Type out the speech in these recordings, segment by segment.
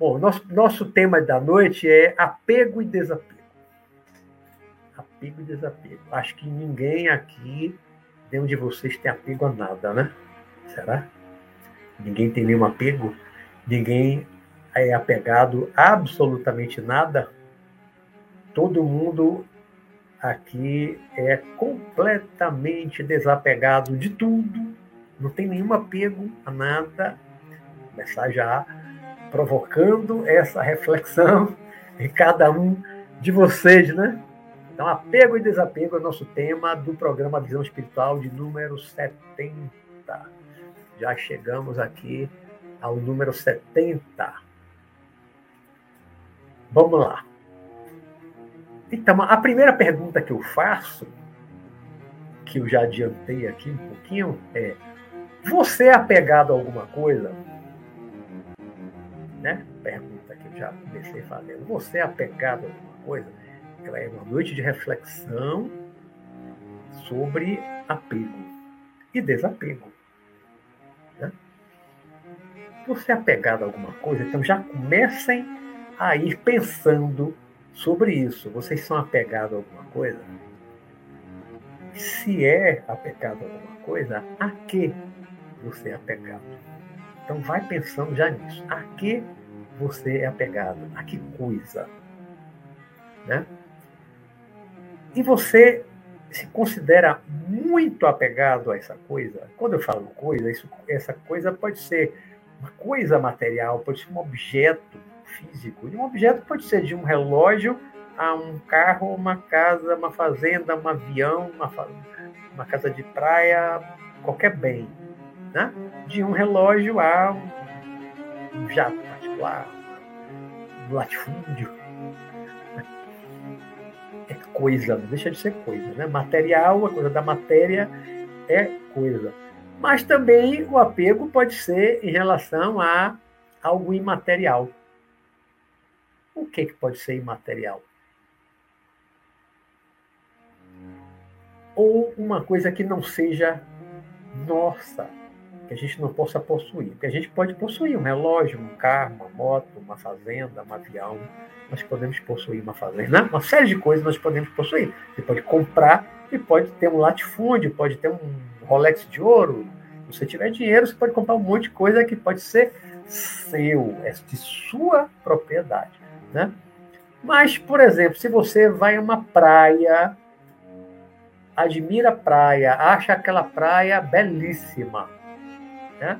Bom, nosso, nosso tema da noite é apego e desapego. Apego e desapego. Acho que ninguém aqui, nenhum de vocês, tem apego a nada, né? Será? Ninguém tem nenhum apego? Ninguém é apegado a absolutamente nada? Todo mundo aqui é completamente desapegado de tudo, não tem nenhum apego a nada. Começar já provocando essa reflexão em cada um de vocês, né? Então, apego e desapego é o nosso tema do programa Visão Espiritual de número 70. Já chegamos aqui ao número 70. Vamos lá. Então, a primeira pergunta que eu faço, que eu já adiantei aqui um pouquinho, é: você é apegado a alguma coisa? né? Pergunta que eu já comecei fazendo. Você é apegado a alguma coisa? Ela é uma noite de reflexão sobre apego e desapego. Né? Você é apegado a alguma coisa? Então já comecem a ir pensando sobre isso. Vocês são apegados a alguma coisa? Se é apegado a alguma coisa, a que você é apegado? Então vai pensando já nisso. A que você é apegado? A que coisa? Né? E você se considera muito apegado a essa coisa? Quando eu falo coisa, isso, essa coisa pode ser uma coisa material, pode ser um objeto físico. Um objeto pode ser de um relógio a um carro, uma casa, uma fazenda, um avião, uma, uma casa de praia, qualquer bem né? de um relógio a um, jato particular, um latifúndio. É coisa, não deixa de ser coisa. Né? Material, a coisa da matéria é coisa. Mas também o apego pode ser em relação a algo imaterial. O que, que pode ser imaterial? Ou uma coisa que não seja nossa, que a gente não possa possuir. Porque a gente pode possuir um relógio, um carro, uma moto, uma fazenda, um avião. Nós podemos possuir uma fazenda, uma série de coisas nós podemos possuir. Você pode comprar e pode ter um latifúndio, pode ter um Rolex de ouro. Se você tiver dinheiro, você pode comprar um monte de coisa que pode ser seu, é de sua propriedade, né? Mas, por exemplo, se você vai a uma praia, admira a praia, acha aquela praia belíssima, né?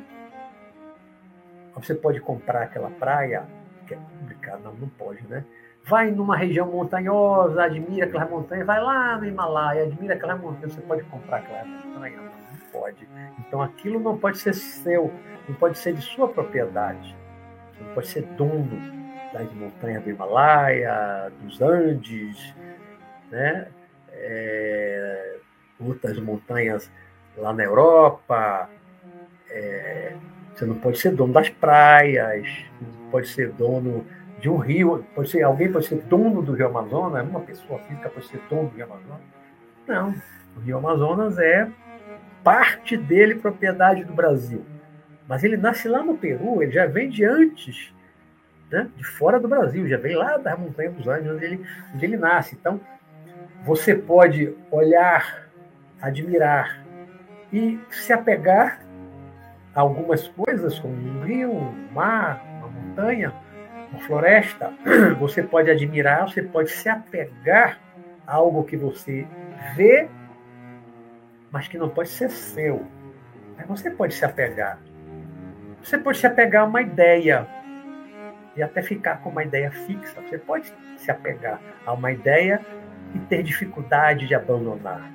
Você pode comprar aquela praia, que é pública, não, não pode, né? Vai numa região montanhosa, admira aquela montanha, vai lá no Himalaia, admira aquela montanha, você pode comprar aquela montanha? Não, não pode. Então aquilo não pode ser seu, não pode ser de sua propriedade. Não pode ser dono das montanhas do Himalaia, dos Andes, né? É, outras montanhas lá na Europa, é, você não pode ser dono das praias, não pode ser dono de um rio, pode ser, alguém pode ser dono do Rio Amazonas, uma pessoa física pode ser dono do Rio Amazonas. Não, o Rio Amazonas é parte dele propriedade do Brasil. Mas ele nasce lá no Peru, ele já vem de antes, né, de fora do Brasil, já vem lá da Montanha dos Andes, onde ele, onde ele nasce. Então, você pode olhar, admirar e se apegar algumas coisas, como um rio, um mar, uma montanha, uma floresta, você pode admirar, você pode se apegar a algo que você vê, mas que não pode ser seu. Você pode se apegar. Você pode se apegar a uma ideia e até ficar com uma ideia fixa. Você pode se apegar a uma ideia e ter dificuldade de abandonar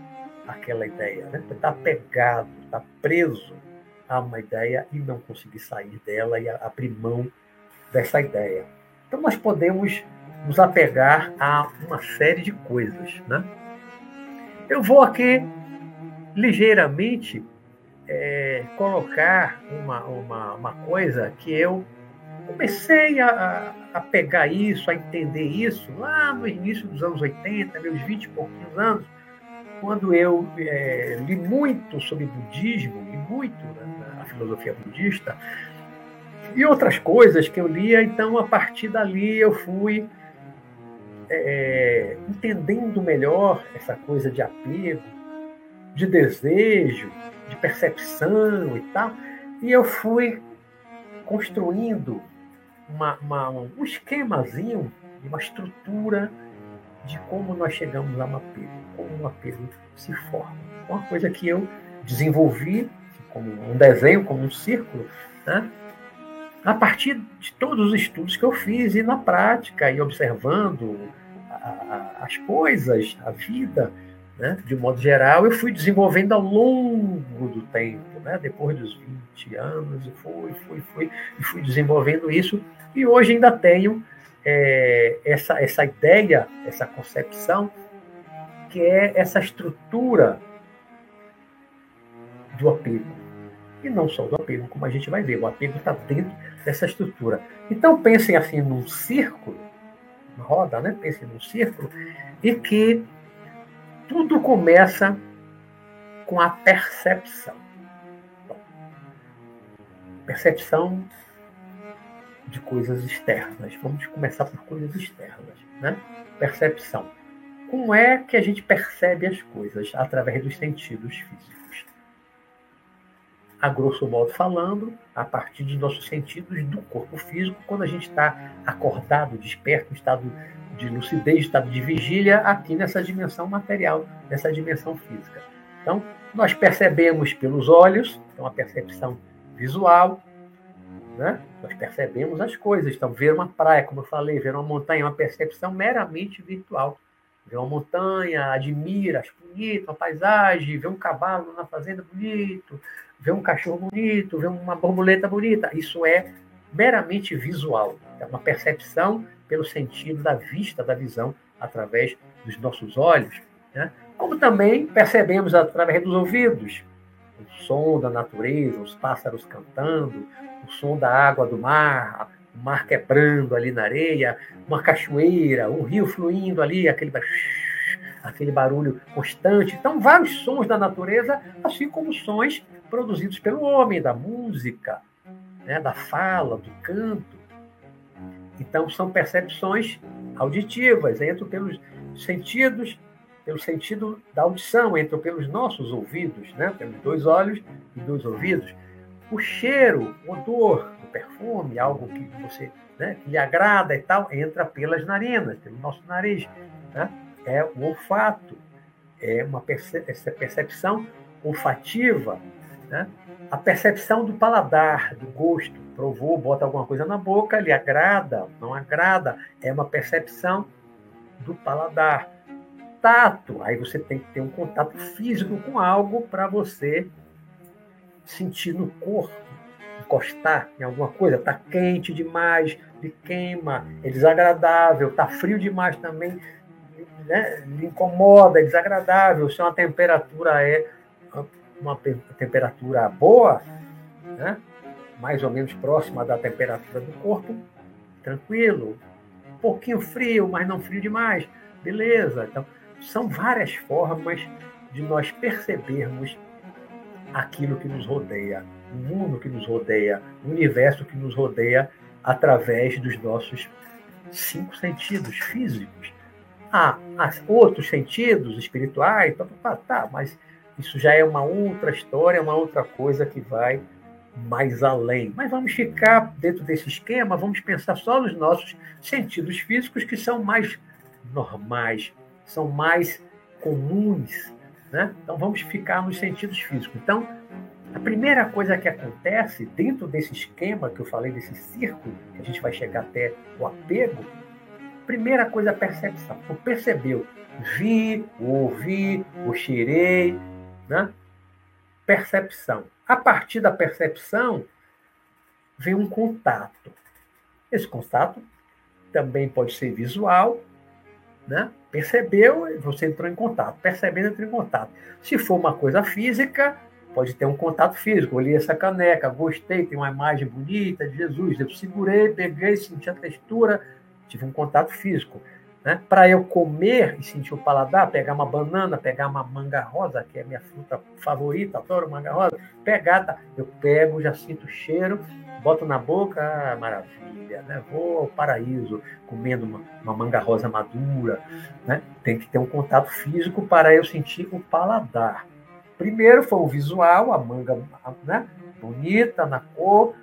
aquela ideia. Né? Está apegado, está preso a uma ideia e não conseguir sair dela e abrir mão dessa ideia. Então nós podemos nos apegar a uma série de coisas. Né? Eu vou aqui ligeiramente é, colocar uma, uma, uma coisa que eu comecei a, a, pegar isso, a entender isso lá no início dos anos 80, meus 20 e pouquinhos anos, quando eu é, li muito sobre budismo, li muito né, a filosofia budista, e outras coisas que eu lia, então a partir dali eu fui é, entendendo melhor essa coisa de apego, de desejo, de percepção e tal, e eu fui construindo uma, uma, um esquemazinho, uma estrutura de como nós chegamos a um apego, como um apego se forma. Uma coisa que eu desenvolvi como um desenho, como um círculo, né? a partir de todos os estudos que eu fiz e na prática, e observando a, a, as coisas, a vida, né? de modo geral, eu fui desenvolvendo ao longo do tempo, né? depois dos 20 anos, fui, fui, fui, e fui desenvolvendo isso, e hoje ainda tenho é, essa, essa ideia, essa concepção, que é essa estrutura do apego. E não só do apego, como a gente vai ver, o apego está dentro dessa estrutura. Então pensem assim num círculo, uma roda, né? Pensem num círculo, e que tudo começa com a percepção. Percepção de coisas externas. Vamos começar por coisas externas, né? Percepção. Como é que a gente percebe as coisas? Através dos sentidos físicos. A grosso modo falando, a partir de nossos sentidos do corpo físico, quando a gente está acordado, desperto, em estado de lucidez, estado de vigília, aqui nessa dimensão material, nessa dimensão física. Então, nós percebemos pelos olhos, então a percepção visual, né? nós percebemos as coisas. Então, ver uma praia, como eu falei, ver uma montanha, é uma percepção meramente virtual. Ver uma montanha, admira, acha bonito, uma paisagem, ver um cavalo na fazenda bonito, ver um cachorro bonito, ver uma borboleta bonita. Isso é meramente visual. É uma percepção pelo sentido da vista, da visão, através dos nossos olhos. Né? Como também percebemos através dos ouvidos. O som da natureza, os pássaros cantando, o som da água do mar, o mar quebrando ali na areia, uma cachoeira, um rio fluindo ali, aquele, aquele barulho constante. Então, vários sons da natureza, assim como sons produzidos pelo homem, da música, né, da fala, do canto. Então, são percepções auditivas, entram pelos sentidos, pelo sentido da audição, entram pelos nossos ouvidos, né? temos dois olhos e dois ouvidos. O cheiro, o odor, perfume, algo que você né, que lhe agrada e tal, entra pelas narinas, pelo nosso nariz. Né? É o olfato, é uma essa percepção olfativa, né? a percepção do paladar, do gosto. Provou, bota alguma coisa na boca, lhe agrada, não agrada, é uma percepção do paladar. Tato, aí você tem que ter um contato físico com algo para você sentir no corpo, encostar em alguma coisa, está quente demais, lhe queima, é desagradável, está frio demais também, né? lhe incomoda, é desagradável. Se uma temperatura é uma temperatura boa, né? mais ou menos próxima da temperatura do corpo, tranquilo. Um pouquinho frio, mas não frio demais, beleza. Então, são várias formas de nós percebermos aquilo que nos rodeia, mundo que nos rodeia, o universo que nos rodeia através dos nossos cinco sentidos físicos. Há, há outros sentidos espirituais, tá, tá, tá, mas isso já é uma outra história, uma outra coisa que vai mais além. Mas vamos ficar dentro desse esquema, vamos pensar só nos nossos sentidos físicos que são mais normais, são mais comuns. Né? Então vamos ficar nos sentidos físicos. Então, a primeira coisa que acontece dentro desse esquema que eu falei, desse círculo, que a gente vai chegar até o apego, primeira coisa é a percepção. Então, percebeu, vi, ouvi, o cheirei, né? Percepção. A partir da percepção, vem um contato. Esse contato também pode ser visual, né? Percebeu, você entrou em contato. Percebendo, entrou em contato. Se for uma coisa física, pode ter um contato físico. Olhei essa caneca, gostei, tem uma imagem bonita de Jesus. Eu segurei, peguei, senti a textura, tive um contato físico. Né? Para eu comer e sentir o paladar, pegar uma banana, pegar uma manga rosa, que é minha fruta favorita, adoro manga rosa, pegar, tá? eu pego, já sinto o cheiro, boto na boca, ah, maravilha, né? vou ao paraíso comendo uma, uma, manga rosa madura. Né? Tem que ter um contato físico para eu sentir o paladar. Primeiro foi o visual, a manga né? bonita na cor.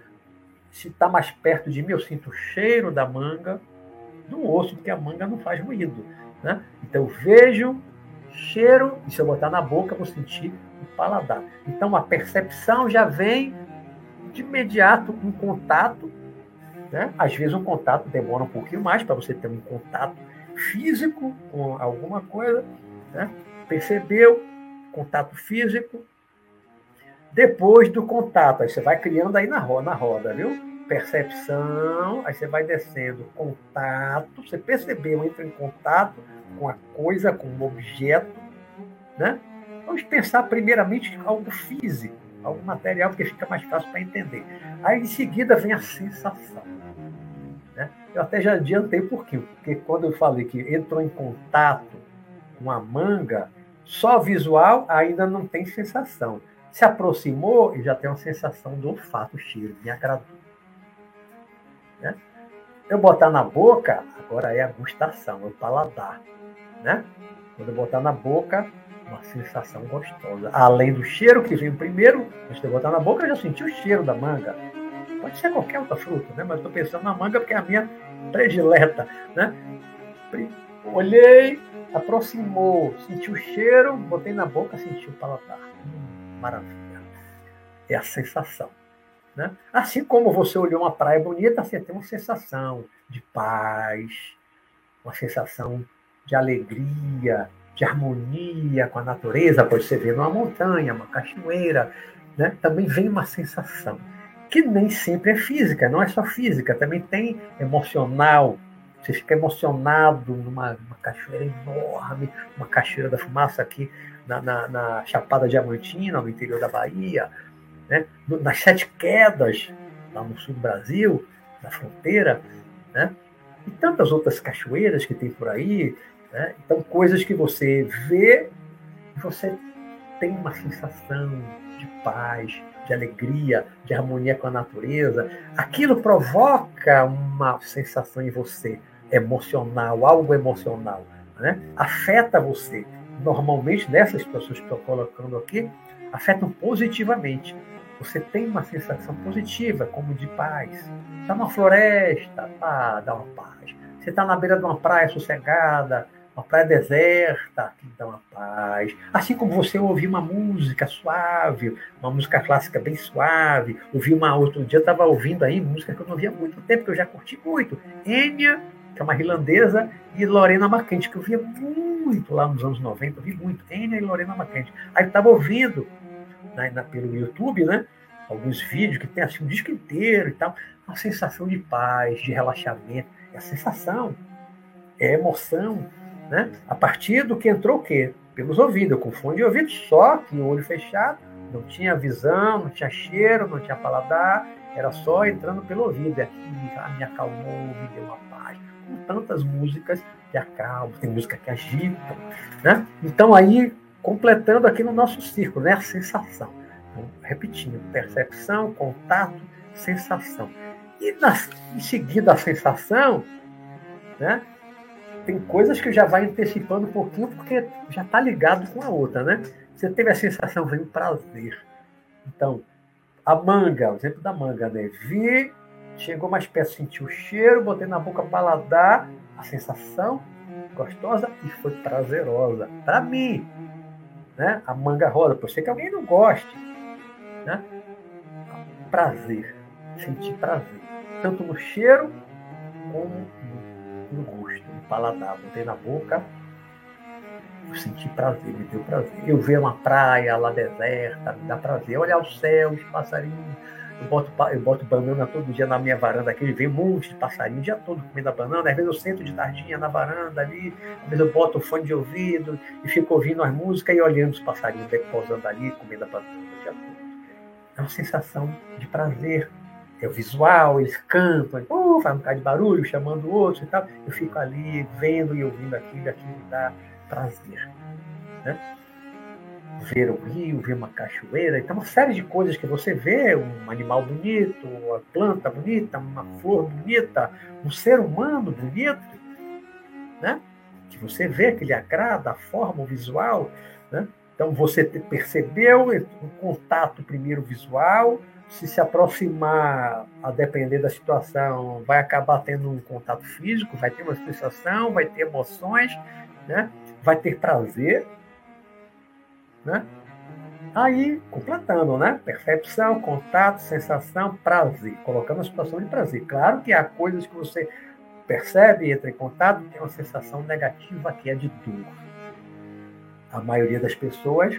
Se está mais perto de mim, eu sinto o cheiro da manga do osso, porque a manga não faz ruído. Né? Então, vejo, cheiro, e se eu botar na boca, vou sentir o paladar. Então, a percepção já vem de imediato um contato. Né? Às vezes, um contato demora um pouquinho mais para você ter um contato físico com alguma coisa. Né? Percebeu? Contato físico. Depois do contato, aí você vai criando aí na roda, na roda viu? percepção, aí você vai descendo, contato, você percebeu, entra em contato com a coisa, com o objeto, né? Vamos pensar primeiramente algo físico, algo material, porque fica mais fácil para entender. Aí em seguida vem a sensação. Né? Eu até já adiantei por quê? Porque quando eu falei que entrou em contato com a manga, só visual ainda não tem sensação. Se aproximou e já tem uma sensação do olfato, cheiro, me agradou. Né? Eu botar na boca, agora é a gustação, é o paladar. Né? Quando eu botar na boca, uma sensação gostosa. Além do cheiro que veio primeiro, antes de eu botar na boca, eu já senti o cheiro da manga. Pode ser qualquer outra fruta, né? mas estou pensando na manga porque é a minha predileta. Né? Olhei, aproximou, senti o cheiro, botei na boca, senti o paladar. Hum, maravilha. É a sensação. Né? Assim como você olhou uma praia bonita, você tem uma sensação de paz, uma sensação de alegria, de harmonia com a natureza. Pode ser ver numa montanha, uma cachoeira. Né? Também vem uma sensação que nem sempre é física, não é só física, também tem emocional. Você fica emocionado numa cachoeira enorme, uma cachoeira da fumaça aqui na, na, na Chapada Diamantina, no interior da Bahia, né? nas sete quedas, lá no sul do Brasil, na fronteira, né? e tantas outras cachoeiras que tem por aí. Né? Então, coisas que você vê e você tem uma sensação de paz, de alegria, de harmonia com a natureza. Aquilo provoca uma sensação em você emocional, algo emocional. Né? Afeta você. Normalmente, nessas pessoas que estou colocando aqui, afetam positivamente você tem uma sensação positiva, como de paz. Está numa floresta, tá, dá uma paz. Você está na beira de uma praia sossegada, uma praia deserta, que dá uma paz. Assim como você ouvir uma música suave, uma música clássica bem suave, ouvir uma outro dia, estava ouvindo aí música que eu não via muito tempo, que eu já curti muito. Enya, que é uma irlandesa, e Lorena Macante, que eu via muito lá nos anos 90, eu vi muito. Enya e Lorena Macante. Aí estava ouvindo na, na, pelo YouTube, né? Alguns vídeos que tem assim um disco inteiro e tal. Uma sensação de paz, de relaxamento. É a sensação, é a emoção, né? A partir do que entrou o quê? Pelos ouvidos. Eu de ouvido só, que o olho fechado, não tinha visão, não tinha cheiro, não tinha paladar, era só entrando pelo ouvido. E aqui me acalmou, me deu uma paz. Com tantas músicas que acalmam, tem música que agitam, né? Então aí completando aqui no nosso círculo, né? A sensação. Então, repetindo, percepção, contato, sensação. E na, em seguida a sensação, né? Tem coisas que já vai antecipando um pouquinho, porque já está ligado com a outra, né? Você teve a sensação, vem o prazer. Então, a manga, o exemplo da manga, né? Vi, chegou mais perto, senti o cheiro, botei na boca paladar, a sensação gostosa e foi prazerosa. Para mim, né? a manga rosa, pode ser que alguém não goste. Né? Prazer, sentir prazer, tanto no cheiro como no, gosto, no paladar. Botei na boca, eu senti prazer, me deu prazer. Eu ver uma praia lá deserta, me dá prazer. Olhar o céu, os passarinhos eu boto, eu boto banana todo dia na minha varanda aqui, vem um monte de passarinho o dia todo comendo banana. Às vezes eu sento de tardinha na varanda ali, às vezes eu boto o fone de ouvido e fico ouvindo as músicas e olhando os passarinhos pousando ali, comendo a banana. dia todo. É uma sensação de prazer. É o visual, eles cantam, oh, faz um bocado de barulho, chamando o outro e tal. Eu fico ali vendo e ouvindo aquilo, aquilo me dá prazer. Né? Ver um rio, ver uma cachoeira, então uma série de coisas que você vê, um animal bonito, uma planta bonita, uma flor bonita, um ser humano bonito, né? Que você vê que lhe agrada a forma, o visual, né? Então você percebeu o contato primeiro visual, se se aproximar, a depender da situação, vai acabar tendo um contato físico, vai ter uma sensação, vai ter emoções, né? vai ter prazer, né? Aí, completando, né? Percepção, contato, sensação, prazer. Colocando a situação de prazer. Claro que há coisas que você percebe, entra em contato, tem uma sensação negativa que é de dor. A maioria das pessoas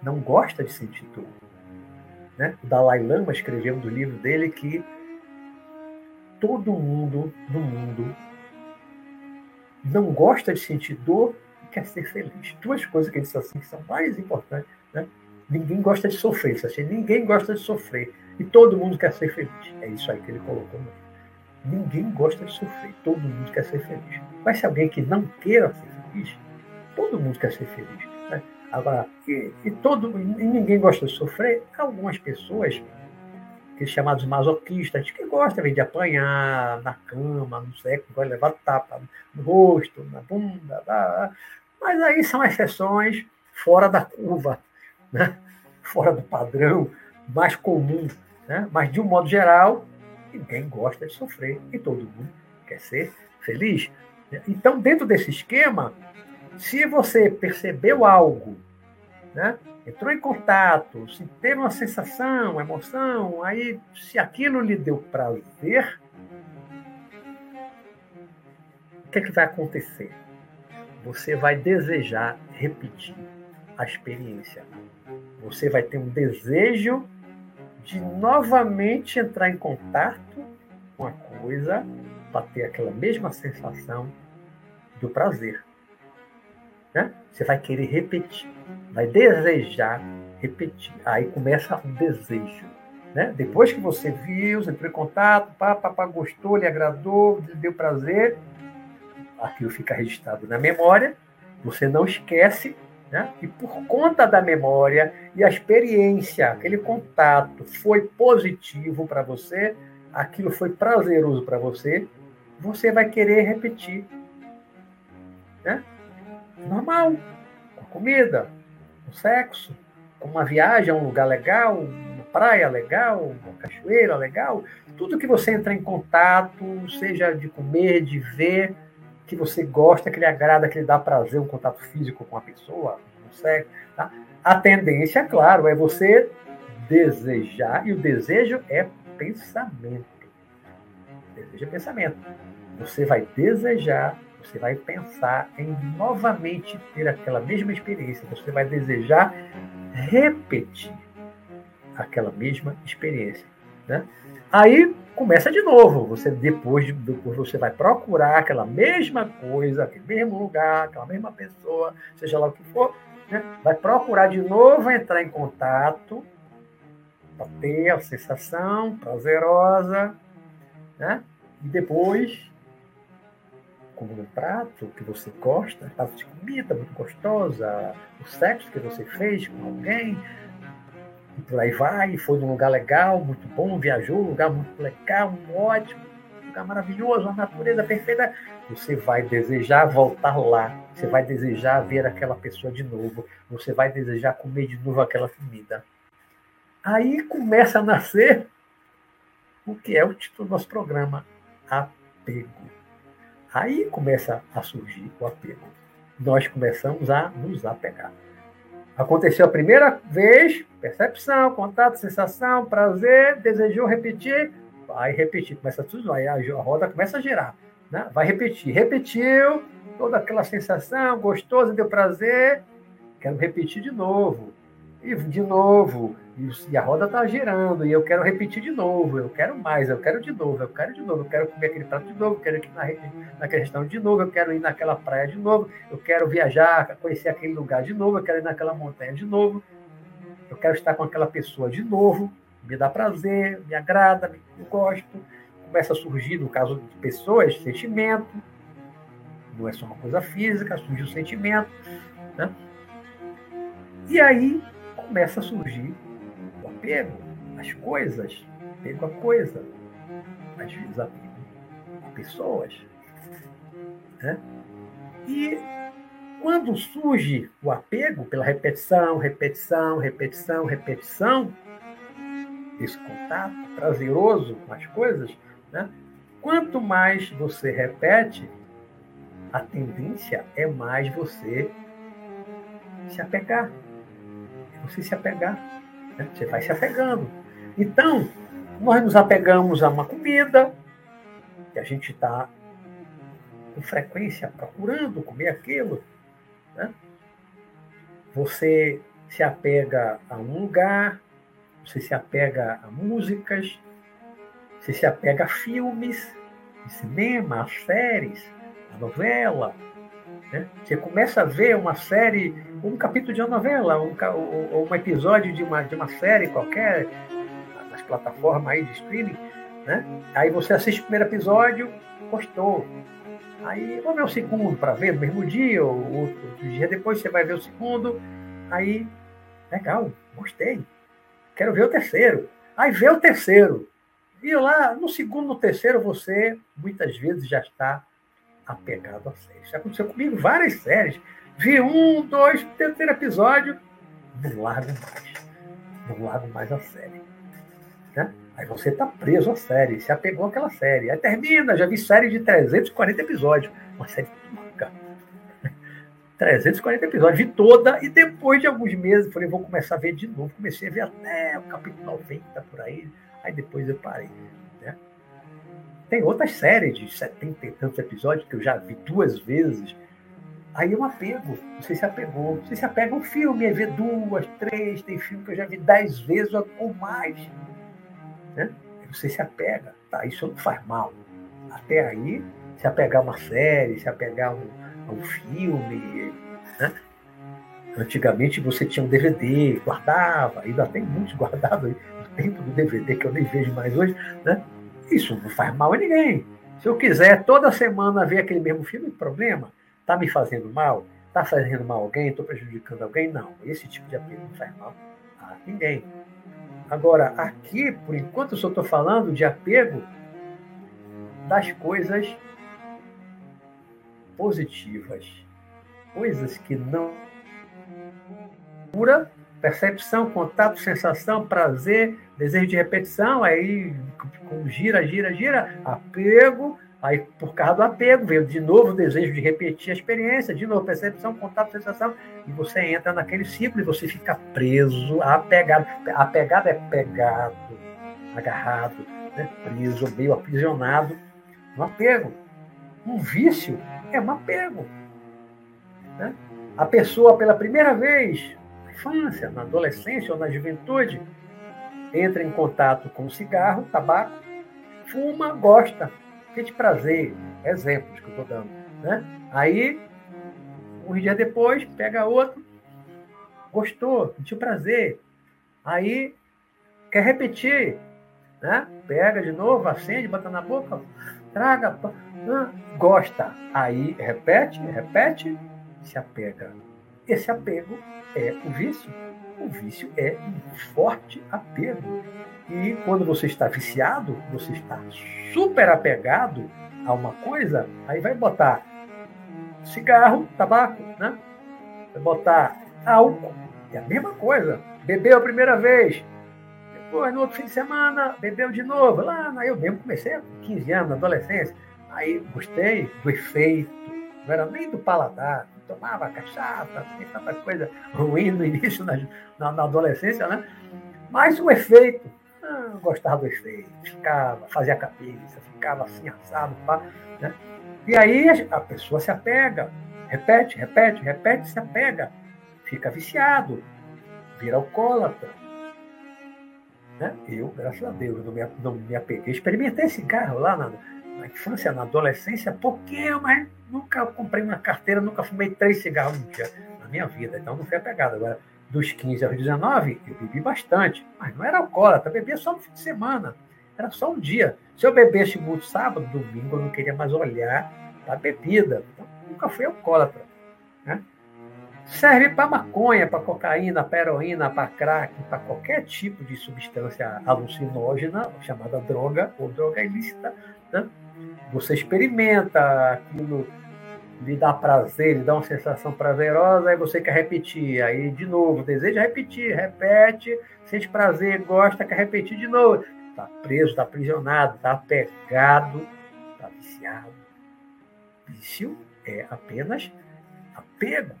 não gosta de sentir dor. Né? O Dalai Lama escreveu no livro dele que todo mundo no mundo não gosta de sentir dor quer ser feliz. Duas coisas que ele disse assim que são mais importantes. Né? Ninguém gosta de sofrer. Assim, ninguém gosta de sofrer. E todo mundo quer ser feliz. É isso aí que ele colocou Ninguém gosta de sofrer. Todo mundo quer ser feliz. Mas se alguém que não queira ser feliz, todo mundo quer ser feliz. Né? Agora, e, e, todo, e ninguém gosta de sofrer, algumas pessoas aqueles chamados masoquistas, que gostam de apanhar na cama, no sexo, vai levar tapa no rosto, na bunda, blá, mas aí são exceções fora da curva, né? fora do padrão mais comum. Né? Mas, de um modo geral, ninguém gosta de sofrer e todo mundo quer ser feliz. Então, dentro desse esquema, se você percebeu algo, né? entrou em contato, se teve uma sensação, uma emoção, aí se aquilo lhe deu prazer, o que, é que vai acontecer? Você vai desejar repetir a experiência. Você vai ter um desejo de novamente entrar em contato com a coisa para ter aquela mesma sensação do prazer. Né? Você vai querer repetir, vai desejar repetir. Aí começa o desejo. Né? Depois que você viu, você entrou em contato, pá, pá, pá, gostou, lhe agradou, lhe deu prazer, aquilo fica registrado na memória, você não esquece, né? e por conta da memória e a experiência, aquele contato foi positivo para você, aquilo foi prazeroso para você, você vai querer repetir. Né? normal, com comida, com sexo, com uma viagem a um lugar legal, uma praia legal, uma cachoeira legal, tudo que você entra em contato, seja de comer, de ver, que você gosta, que lhe agrada, que lhe dá prazer, um contato físico com a pessoa, com sexo, tá? A tendência, claro, é você desejar, e o desejo é pensamento. Desejo é pensamento. Você vai desejar você vai pensar em novamente ter aquela mesma experiência. Você vai desejar repetir aquela mesma experiência. Né? Aí começa de novo. Você depois, depois você vai procurar aquela mesma coisa, aquele mesmo lugar, aquela mesma pessoa, seja lá o que for, né? vai procurar de novo entrar em contato para ter a sensação prazerosa, né? E depois como um prato que você gosta, prato de comida muito gostosa, o sexo que você fez com alguém, e por aí vai, foi num lugar legal, muito bom, viajou, um lugar muito legal, um ótimo, um lugar maravilhoso, a natureza perfeita. Você vai desejar voltar lá, você vai desejar ver aquela pessoa de novo, você vai desejar comer de novo aquela comida. Aí começa a nascer o que é o título do nosso programa, apego. Aí começa a surgir o apego. Nós começamos a nos apegar. Aconteceu a primeira vez, percepção, contato, sensação, prazer, desejou repetir, vai repetir, começa tudo, aí a roda começa a girar, né? vai repetir, repetiu, toda aquela sensação, gostoso, deu prazer, quero repetir de novo, e de novo, e a roda está girando, e eu quero repetir de novo, eu quero mais, eu quero de novo, eu quero de novo, eu quero comer aquele prato de novo, eu quero ir na, naquele de novo, eu quero ir naquela praia de novo, eu quero viajar, conhecer aquele lugar de novo, eu quero ir naquela montanha de novo. eu quero estar com aquela pessoa de novo, me dá prazer, me agrada, me gosto. Começa a surgir, no caso de pessoas, sentimento. Não é só uma coisa física, surge o um sentimento. Né? E aí começa a surgir o apego às coisas, apego a coisa, às vezes apego a pessoas. Né? E quando surge o apego pela repetição, repetição, repetição, repetição, esse contato prazeroso com as coisas, né? quanto mais você repete, a tendência é mais você se apegar. Você se apegar. Né? Você vai se apegando. Então, nós nos apegamos a uma comida, que a gente está com frequência procurando comer aquilo. Né? Você se apega a um lugar, você se apega a músicas, você se apega a filmes, cinema, a séries, a novela. Né? Você começa a ver uma série, um capítulo de uma novela, um, ou, um episódio de uma, de uma série qualquer, nas plataformas aí de streaming. Né? Aí você assiste o primeiro episódio, gostou. Aí vou ver o segundo para ver no mesmo dia, ou outro dia depois você vai ver o segundo. Aí, legal, gostei. Quero ver o terceiro. Aí vê o terceiro. E lá, no segundo, no terceiro, você muitas vezes já está apegado à série. Isso aconteceu comigo várias séries. Vi um, dois, terceiro episódio, não largo mais. Não largo mais a série. Né? Aí você está preso à série, se apegou àquela série. Aí termina, já vi série de 340 episódios. Uma série turca. 340 episódios, vi toda, e depois de alguns meses, falei, vou começar a ver de novo. Comecei a ver até o capítulo 90 por aí, aí depois eu parei. Tem outras séries de 70 e tantos episódios que eu já vi duas vezes. Aí eu apego, você se apegou. Você se apega a um filme, aí vê duas, três, tem filme que eu já vi dez vezes ou mais. Né? Você se apega, tá? Isso não faz mal. Até aí, se apegar a uma série, se apegar a um, um filme. Né? Antigamente você tinha um DVD, guardava, ainda tem muitos guardados tempo do DVD que eu nem vejo mais hoje. Né? Isso não faz mal a ninguém. Se eu quiser toda semana ver aquele mesmo filme, problema. Está me fazendo mal? Está fazendo mal alguém? Estou prejudicando alguém? Não. Esse tipo de apego não faz mal a ninguém. Agora, aqui, por enquanto, eu só estou falando de apego das coisas positivas. Coisas que não. Pura percepção, contato, sensação, prazer, desejo de repetição, aí gira, gira, gira, apego, Aí, por causa do apego, veio de novo o desejo de repetir a experiência, de novo percepção, contato, sensação, e você entra naquele ciclo e você fica preso, apegado. Apegado é pegado, agarrado, né? preso, meio aprisionado no apego. Um vício é um apego. Né? A pessoa, pela primeira vez, na infância, na adolescência ou na juventude, entra em contato com cigarro, tabaco, fuma, gosta, de prazer, exemplos que eu estou dando. Né? Aí, um dia depois, pega outro, gostou, sentiu prazer. Aí, quer repetir, né? pega de novo, acende, bota na boca, traga, gosta. Aí, repete, repete, se apega. Esse apego é o vício. O vício é um forte apego. E quando você está viciado, você está super apegado a uma coisa, aí vai botar cigarro, tabaco, né? Vai botar álcool, é a mesma coisa. Bebeu a primeira vez, depois no outro fim de semana, bebeu de novo. Lá, eu mesmo comecei com 15 anos, na adolescência. Aí gostei do efeito, não era nem do paladar, tomava cachaça, tinha tanta coisa ruim no início, na, na, na adolescência, né? Mas o efeito, ah, gostava do efeito, ficava, fazia cabeça, ficava assim, assado, pá, né? E aí a pessoa se apega, repete, repete, repete, se apega, fica viciado, vira alcoólatra. Né? Eu, graças a Deus, não me, não me apeguei. Experimentei cigarro lá na, na infância, na adolescência, pouquinho, mas nunca comprei uma carteira, nunca fumei três cigarros no dia na minha vida. Então não fui apegado. Agora, dos 15 aos 19, eu bebi bastante, mas não era alcoólatra, bebia só no fim de semana. Era só um dia. Se eu bebesse muito sábado, domingo, eu não queria mais olhar para a bebida. Então, nunca fui alcoólatra. Né? Serve para maconha, para cocaína, para heroína, para crack, para qualquer tipo de substância alucinógena, chamada droga ou droga ilícita. Né? Você experimenta aquilo, lhe dá prazer, lhe dá uma sensação prazerosa, aí você quer repetir. Aí, de novo, deseja repetir, repete, sente prazer, gosta, quer repetir de novo. Está preso, está aprisionado, está apegado, está viciado. Vício é apenas apego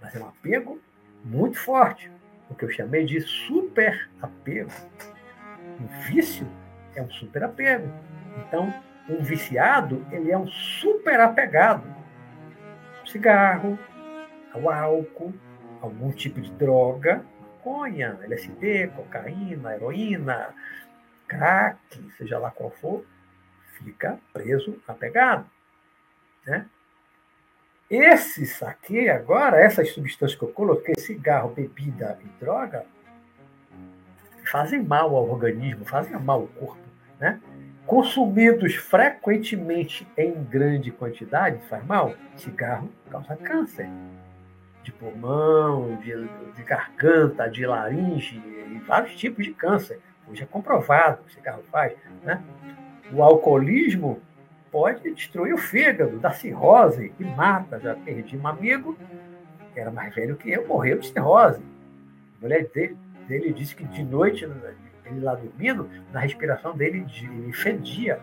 mas é um apego muito forte, o que eu chamei de super apego. Um vício é um super apego. Então, um viciado, ele é um super apegado. Cigarro, ao álcool, algum tipo de droga, maconha, LSD, cocaína, heroína, crack, seja lá qual for, fica preso, apegado. Né? Esses aqui, agora, essas substâncias que eu coloquei, cigarro, bebida e droga, fazem mal ao organismo, fazem mal ao corpo. Né? Consumidos frequentemente em grande quantidade, faz mal. Cigarro causa câncer de pulmão, de, de garganta, de laringe, e vários tipos de câncer. Hoje é comprovado que o cigarro faz. Né? O alcoolismo pode destruir o fígado, da cirrose, e mata. Já perdi um amigo, que era mais velho que eu, morreu de cirrose. A mulher dele, dele disse que de noite, ele lá dormindo, na respiração dele, ele fedia.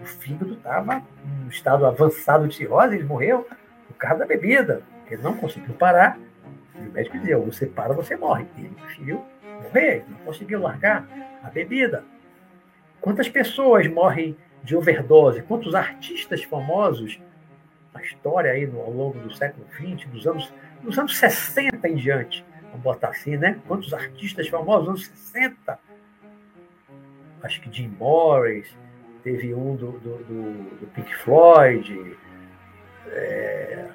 O fígado estava em um estado avançado de cirrose, ele morreu por causa da bebida. Ele não conseguiu parar. E o médico dizia: você para, você morre. Ele preferiu morrer, não conseguiu largar a bebida. Quantas pessoas morrem de overdose, quantos artistas famosos na história aí no, ao longo do século XX, dos anos, dos anos 60 em diante, vamos botar assim, né? Quantos artistas famosos, anos 60, acho que Jim Morris, teve um do, do, do, do Pink Floyd, é,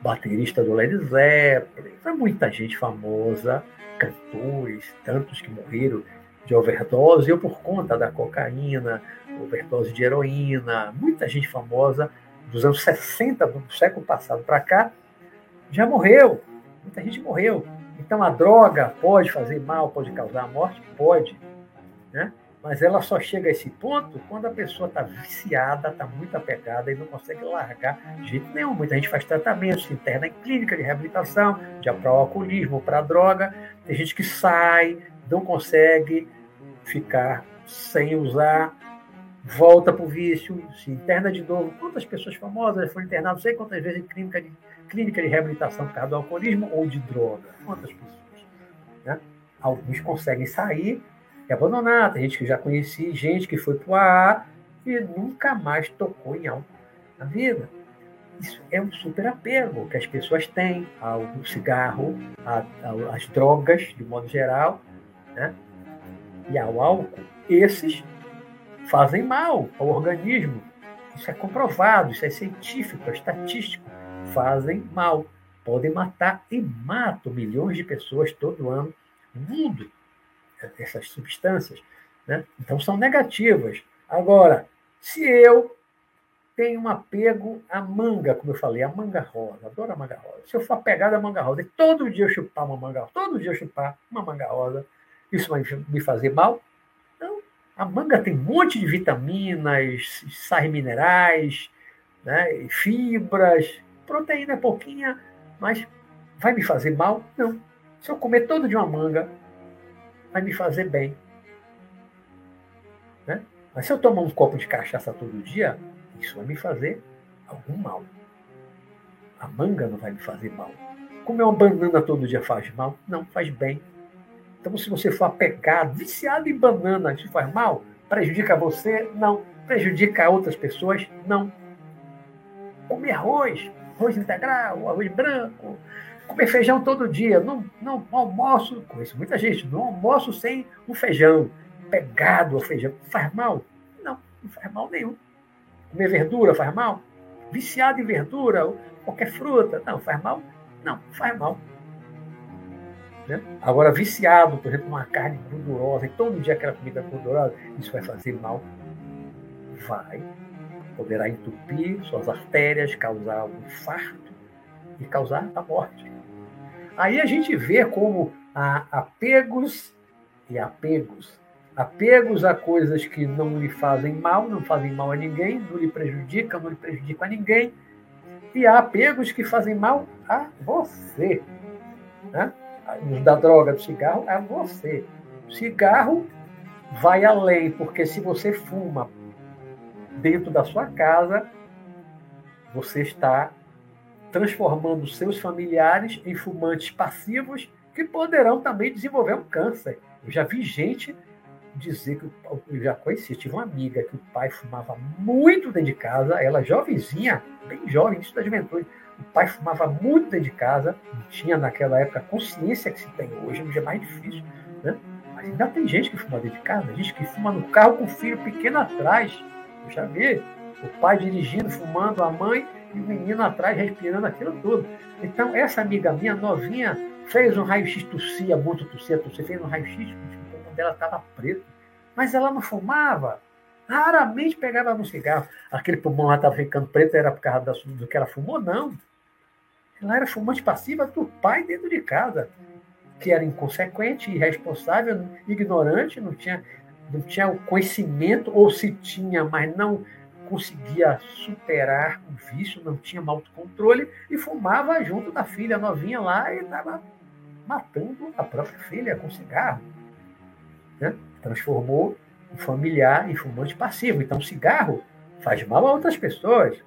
baterista do Led Zeppelin, foi muita gente famosa, cantores, tantos que morreram de overdose, ou por conta da cocaína, overdose de heroína, muita gente famosa dos anos 60 do século passado para cá já morreu, muita gente morreu. Então a droga pode fazer mal, pode causar morte? Pode. Né? Mas ela só chega a esse ponto quando a pessoa está viciada, está muito apegada e não consegue largar de jeito nenhum. Muita gente faz tratamento, se interna em clínica de reabilitação, já para o alcoolismo, para a droga. Tem gente que sai, não consegue ficar sem usar, volta para o vício, se interna de novo. Quantas pessoas famosas foram internadas, não sei quantas vezes em clínica de, clínica de reabilitação por causa do alcoolismo ou de droga? Quantas pessoas? Né? Alguns conseguem sair e abandonar. Tem gente que já conheci, gente que foi para o AA e nunca mais tocou em álcool na vida. Isso é um super apego que as pessoas têm ao cigarro, às drogas, de modo geral, né? e ao álcool. Esses fazem mal ao organismo. Isso é comprovado, isso é científico, é estatístico. Fazem mal. Podem matar e matam milhões de pessoas todo ano no mundo, essas substâncias. Né? Então são negativas. Agora, se eu tenho um apego à manga, como eu falei, a manga rosa, adoro a manga rosa. Se eu for apegado à manga rosa e todo dia eu chupar uma manga rosa, todo dia eu chupar uma manga rosa, isso vai me fazer mal? A manga tem um monte de vitaminas, sais minerais, né, fibras, proteína é pouquinha, mas vai me fazer mal? Não. Se eu comer todo de uma manga, vai me fazer bem. Né? Mas se eu tomar um copo de cachaça todo dia, isso vai me fazer algum mal. A manga não vai me fazer mal. Comer uma banana todo dia faz mal? Não, faz bem. Então, se você for apegado, viciado em banana, isso faz mal? Prejudica você? Não. Prejudica outras pessoas? Não. Comer arroz, arroz integral, arroz branco, comer feijão todo dia. Não, não almoço, conheço muita gente, não almoço sem um feijão. Pegado ao feijão. Faz mal? Não, não faz mal nenhum. Comer verdura faz mal? Viciado em verdura, qualquer fruta, não, faz mal? Não, faz mal. Né? Agora, viciado, por exemplo, uma carne gordurosa, e todo dia aquela comida gordurosa, isso vai fazer mal? Vai. Poderá entupir suas artérias, causar um infarto e causar a morte. Aí a gente vê como há apegos e apegos. Apegos a coisas que não lhe fazem mal, não fazem mal a ninguém, não lhe prejudicam, não lhe prejudicam a ninguém. E há apegos que fazem mal a você. Né? Da droga, do cigarro, a você. O cigarro vai além, porque se você fuma dentro da sua casa, você está transformando seus familiares em fumantes passivos que poderão também desenvolver um câncer. Eu já vi gente dizer que eu já conheci, tive uma amiga que o pai fumava muito dentro de casa, ela jovenzinha, bem jovem, isso da juventude. O pai fumava muito dentro de casa, não tinha naquela época a consciência que se tem hoje, hoje é mais difícil, né? Mas ainda tem gente que fuma dentro de casa, gente que fuma no carro com o filho pequeno atrás. Eu já vi o pai dirigindo, fumando, a mãe e o menino atrás respirando aquilo tudo. Então, essa amiga minha, novinha, fez um raio-x, tossia muito, tossia, tossia, fez um raio-x, o pulmão dela estava preto. Mas ela não fumava. Raramente pegava no cigarro. Aquele pulmão lá estava ficando preto, era por causa do que ela fumou? Não. Ela era fumante passiva do pai dentro de casa, que era inconsequente, irresponsável, ignorante, não tinha, não tinha o conhecimento, ou se tinha, mas não conseguia superar o vício, não tinha autocontrole e fumava junto da filha novinha lá e estava matando a própria filha com cigarro. Né? Transformou o familiar em fumante passivo. Então, cigarro faz mal a outras pessoas.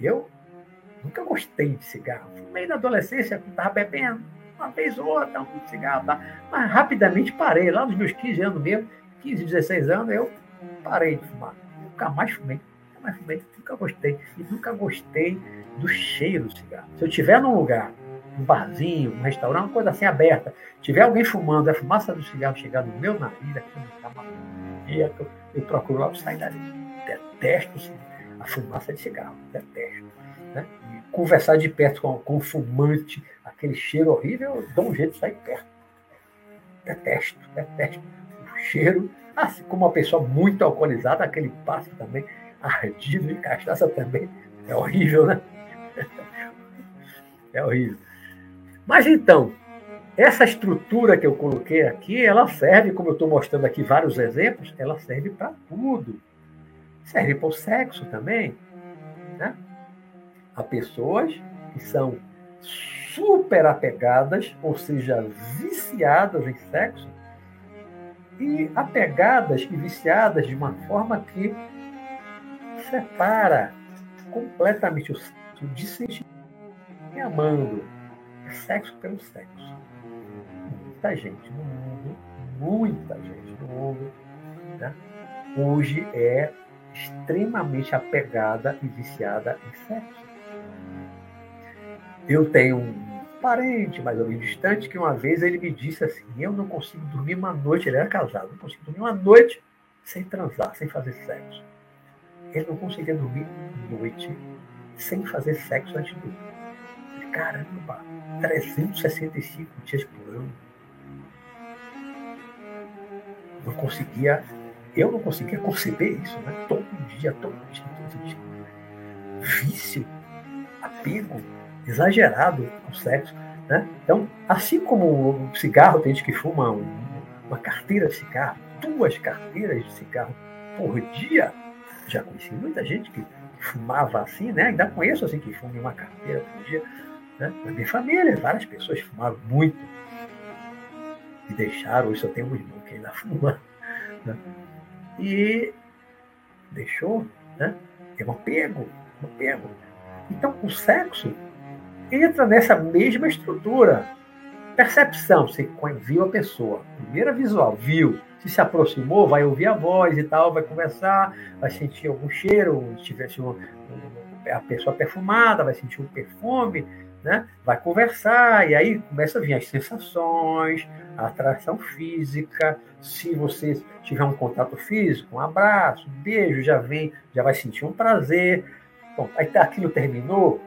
Eu nunca gostei de cigarro. Fumei na adolescência, estava bebendo, uma vez ou outra, um cigarro, tá? mas rapidamente parei. Lá nos meus 15 anos mesmo, 15, 16 anos, eu parei de fumar. Nunca mais fumei. Nunca mais fumei. Nunca gostei. E nunca gostei do cheiro do cigarro. Se eu estiver num lugar, um barzinho, um restaurante, uma coisa assim aberta, tiver alguém fumando, a fumaça do cigarro chegar no meu nariz, aqui no camaria, eu, eu procuro logo sair dali. Detesto a fumaça de cigarro. Detesto. Né? conversar de perto com, com o fumante, aquele cheiro horrível, eu dou um jeito de sair perto. Detesto, detesto. O cheiro Assim como uma pessoa muito alcoolizada, aquele passo também, ardido de cachaça também. É horrível, né? É horrível. Mas então, essa estrutura que eu coloquei aqui, ela serve, como eu estou mostrando aqui vários exemplos, ela serve para tudo. Serve para o sexo também. Né? Há pessoas que são super apegadas, ou seja, viciadas em sexo, e apegadas e viciadas de uma forma que separa completamente o sexo de sentir e amando. É sexo pelo sexo. Muita gente no mundo, muita gente no mundo, né, hoje é extremamente apegada e viciada em sexo. Eu tenho um parente mais ou menos distante, que uma vez ele me disse assim: Eu não consigo dormir uma noite. Ele era casado, não consigo dormir uma noite sem transar, sem fazer sexo. Ele não conseguia dormir noite sem fazer sexo antes de dormir. Caramba, 365 dias por ano. Não conseguia, eu não conseguia conceber isso, né? Todo dia, todo dia, todo dia. Vício, apego, exagerado ao sexo. Né? Então, assim como o cigarro, tem gente que fuma uma carteira de cigarro, duas carteiras de cigarro por dia. Já conheci muita gente que fumava assim, né? Ainda conheço assim que fuma uma carteira por dia. Né? Na minha família, várias pessoas fumavam muito. E deixaram, hoje só tem um irmão que ainda fuma. Né? E deixou, né? É um apego, um apego. Então, o sexo entra nessa mesma estrutura. Percepção, você viu a pessoa, primeira visual, viu, se se aproximou, vai ouvir a voz e tal, vai conversar, vai sentir algum cheiro, se tivesse uma, a pessoa perfumada, vai sentir um perfume, né? vai conversar, e aí começa a vir as sensações, a atração física, se você tiver um contato físico, um abraço, um beijo, já vem, já vai sentir um prazer. Bom, aí tá, aquilo terminou,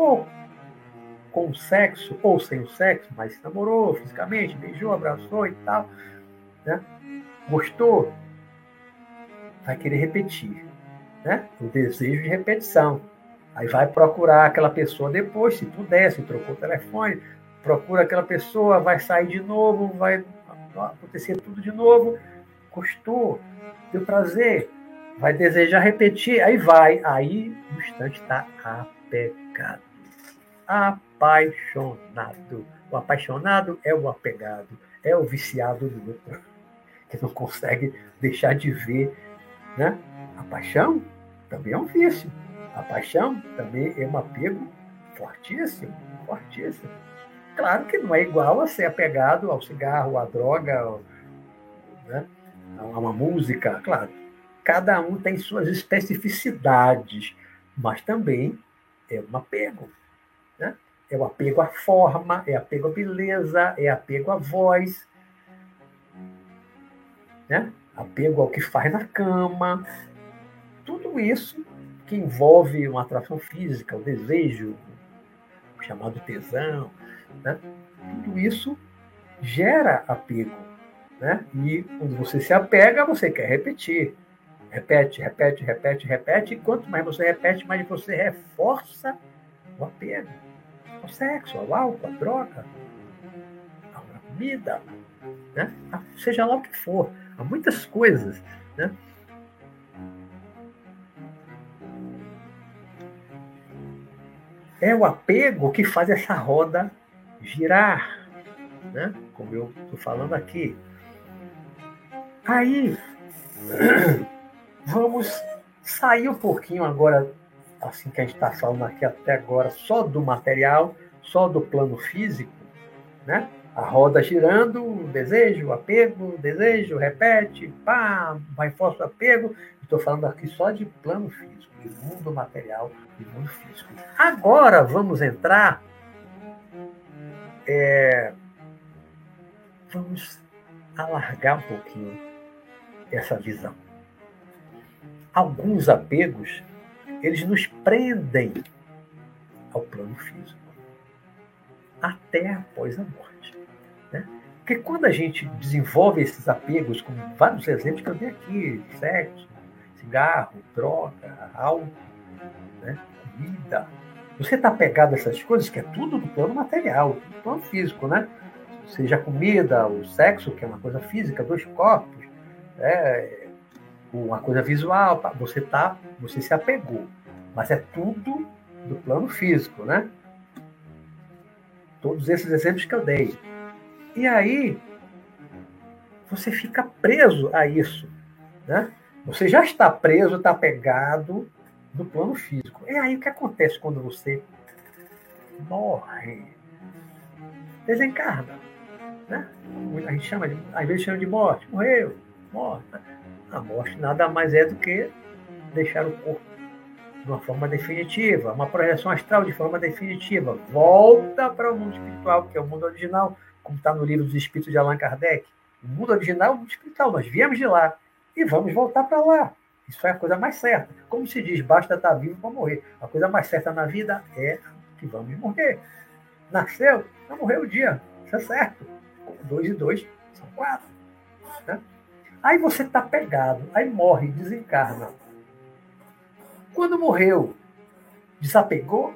Pô, com o sexo ou sem o sexo, mas namorou fisicamente, beijou, abraçou e tal, né? gostou, vai querer repetir. Né? O desejo de repetição. Aí vai procurar aquela pessoa depois, se puder, se trocou o telefone, procura aquela pessoa, vai sair de novo, vai acontecer tudo de novo. Gostou, deu prazer, vai desejar repetir, aí vai, aí no instante está apegado. Apaixonado. O apaixonado é o apegado, é o viciado do outro, que não consegue deixar de ver. Né? A paixão também é um vício. A paixão também é um apego fortíssimo, fortíssimo. Claro que não é igual a ser apegado ao cigarro, à droga, né? a uma música, claro. Cada um tem suas especificidades, mas também é um apego. Né? É o apego à forma, é apego à beleza, é apego à voz, né? apego ao que faz na cama. Tudo isso que envolve uma atração física, o desejo, o chamado tesão, né? tudo isso gera apego. Né? E quando você se apega, você quer repetir. Repete, repete, repete, repete. E quanto mais você repete, mais você reforça o apego ao sexo, ao álcool, à droga, à comida, né? seja lá o que for. Há muitas coisas. Né? é o apego que faz essa roda girar, né? como eu estou falando aqui. Aí, vamos sair um pouquinho agora, assim que a gente está falando aqui até agora, só do material, só do plano físico, né? A roda girando, desejo, apego, desejo, repete, pá, vai força o apego. Estou falando aqui só de plano físico, de mundo material e mundo físico. Agora vamos entrar. É, vamos alargar um pouquinho essa visão. Alguns apegos, eles nos prendem ao plano físico, até após a morte. Né? Porque quando a gente desenvolve esses apegos, como vários exemplos que eu dei aqui, sexo, cigarro, droga, álcool, né? comida. Você está apegado a essas coisas, que é tudo do plano material, do plano físico, né? Seja a comida, o sexo, que é uma coisa física, dois corpos, é, uma coisa visual, você tá, você se apegou. Mas é tudo do plano físico, né? Todos esses exemplos que eu dei. E aí, você fica preso a isso, né? Você já está preso, está pegado no plano físico. É aí o que acontece quando você morre. Desencarna. Né? A gente chama de, às vezes chama de morte. Morreu, morte. A morte nada mais é do que deixar o corpo de uma forma definitiva, uma projeção astral de forma definitiva. Volta para o mundo espiritual, que é o mundo original, como está no livro dos Espíritos de Allan Kardec. O mundo original é o mundo espiritual. Nós viemos de lá e vamos voltar para lá. Isso é a coisa mais certa. Como se diz, basta estar vivo para morrer. A coisa mais certa na vida é que vamos morrer. Nasceu, vai morrer o dia. Isso é certo. Dois e dois são quatro. Né? Aí você está pegado, aí morre, desencarna. Quando morreu, desapegou,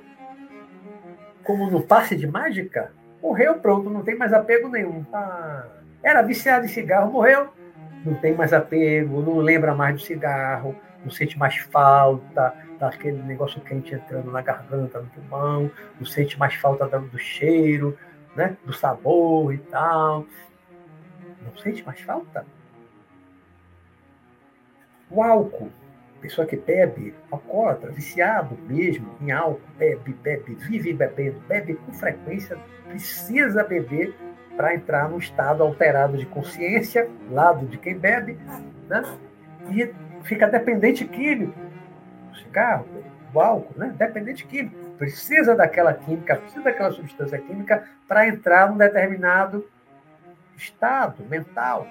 como no passe de mágica, morreu, pronto, não tem mais apego nenhum. Ah, era viciado em cigarro, morreu, não tem mais apego, não lembra mais do cigarro, não sente mais falta daquele negócio quente entrando na garganta, no pulmão, não sente mais falta do cheiro, né, do sabor e tal. Não sente mais falta. O álcool, pessoa que bebe, alcoólatra, viciado mesmo em álcool, bebe, bebe, vive bebendo, bebe com frequência, precisa beber para entrar num estado alterado de consciência, lado de quem bebe, né? e fica dependente químico. O cigarro, o álcool, né? dependente químico. Precisa daquela química, precisa daquela substância química para entrar num determinado estado mental.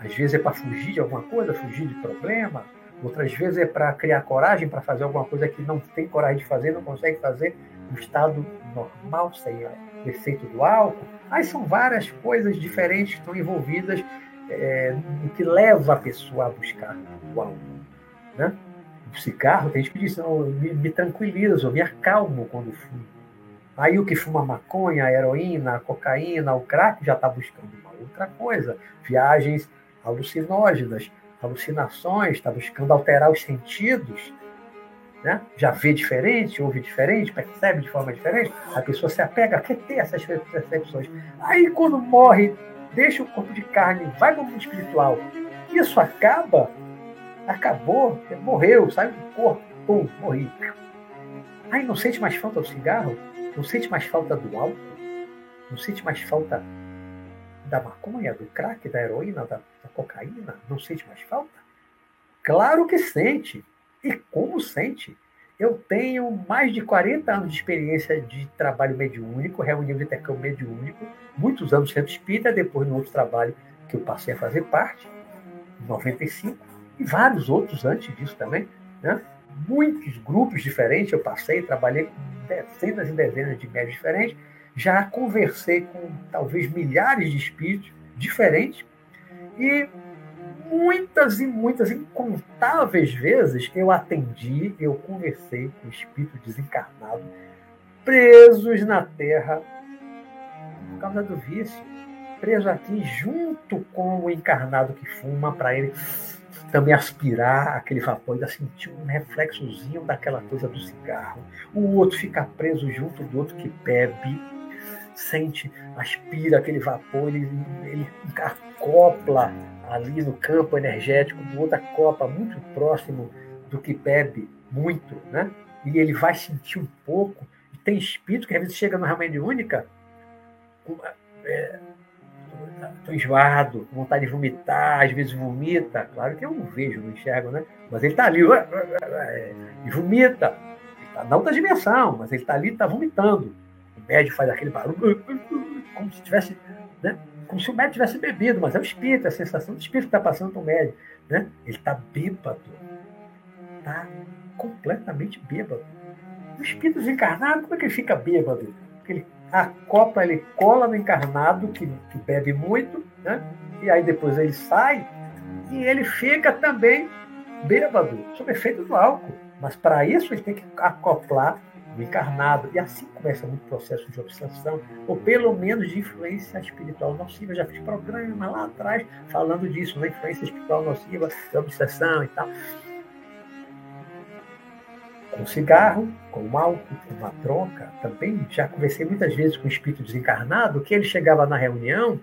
Às vezes é para fugir de alguma coisa, fugir de problema. Outras vezes é para criar coragem para fazer alguma coisa que não tem coragem de fazer, não consegue fazer, o estado normal sem o efeito do álcool. Aí são várias coisas diferentes que estão envolvidas é, no que leva a pessoa a buscar o álcool. Né? O cigarro, tem gente que diz, não, me, me tranquilizo, me acalmo quando fumo. Aí o que fuma maconha, heroína, cocaína, o crack já está buscando uma outra coisa. Viagens alucinógenas, alucinações, está buscando alterar os sentidos. Né? Já vê diferente, ouve diferente, percebe de forma diferente. A pessoa se apega, quer ter essas percepções. Aí quando morre, deixa o corpo de carne, vai para o mundo espiritual. Isso acaba, acabou, morreu, sai do corpo, pum, morri. Aí não sente mais falta do cigarro? Não sente mais falta do álcool? Não sente mais falta da maconha, do crack, da heroína, da, da cocaína? Não sente mais falta? Claro que sente. E como sente? Eu tenho mais de 40 anos de experiência de trabalho mediúnico, reunião de intercâmbio mediúnico, muitos anos sendo espírita, depois no outro trabalho que eu passei a fazer parte, em 95, e vários outros antes disso também. Né? Muitos grupos diferentes eu passei, trabalhei com dezenas e dezenas de médios diferentes, já conversei com talvez milhares de espíritos diferentes e muitas e muitas, incontáveis vezes eu atendi, eu conversei com espíritos desencarnados, presos na Terra por causa do vício, preso aqui junto com o encarnado que fuma para ele também aspirar aquele vapor, ainda sentir um reflexozinho daquela coisa do cigarro. O outro fica preso junto do outro que bebe, sente, aspira aquele vapor, ele, ele acopla ali no campo energético do outro, acopla muito próximo do que bebe muito, né? E ele vai sentir um pouco. E tem espírito que às vezes chega numa reunião única, é, enjoado, com vontade de vomitar, às vezes vomita. Claro que eu não vejo, não enxergo, né? Mas ele está ali e vomita. Está na outra dimensão, mas ele está ali está vomitando. O médico faz aquele barulho, como se tivesse, né? Como se o médico tivesse bebido, mas é o espírito, é a sensação do espírito que está passando para o médico. Né? Ele está bêbado. Está completamente bêbado. O espírito desencarnado, como é que ele fica bêbado? Porque ele a copa ele cola no encarnado, que, que bebe muito, né? e aí depois ele sai e ele fica também bêbado, sob efeito do álcool. Mas para isso ele tem que acoplar no encarnado. E assim começa muito processo de obsessão, ou pelo menos de influência espiritual nociva. Eu já fiz programa lá atrás falando disso, né? influência espiritual nociva, obsessão e tal com cigarro, com álcool, com uma troca. Também já conversei muitas vezes com o espírito desencarnado que ele chegava na reunião,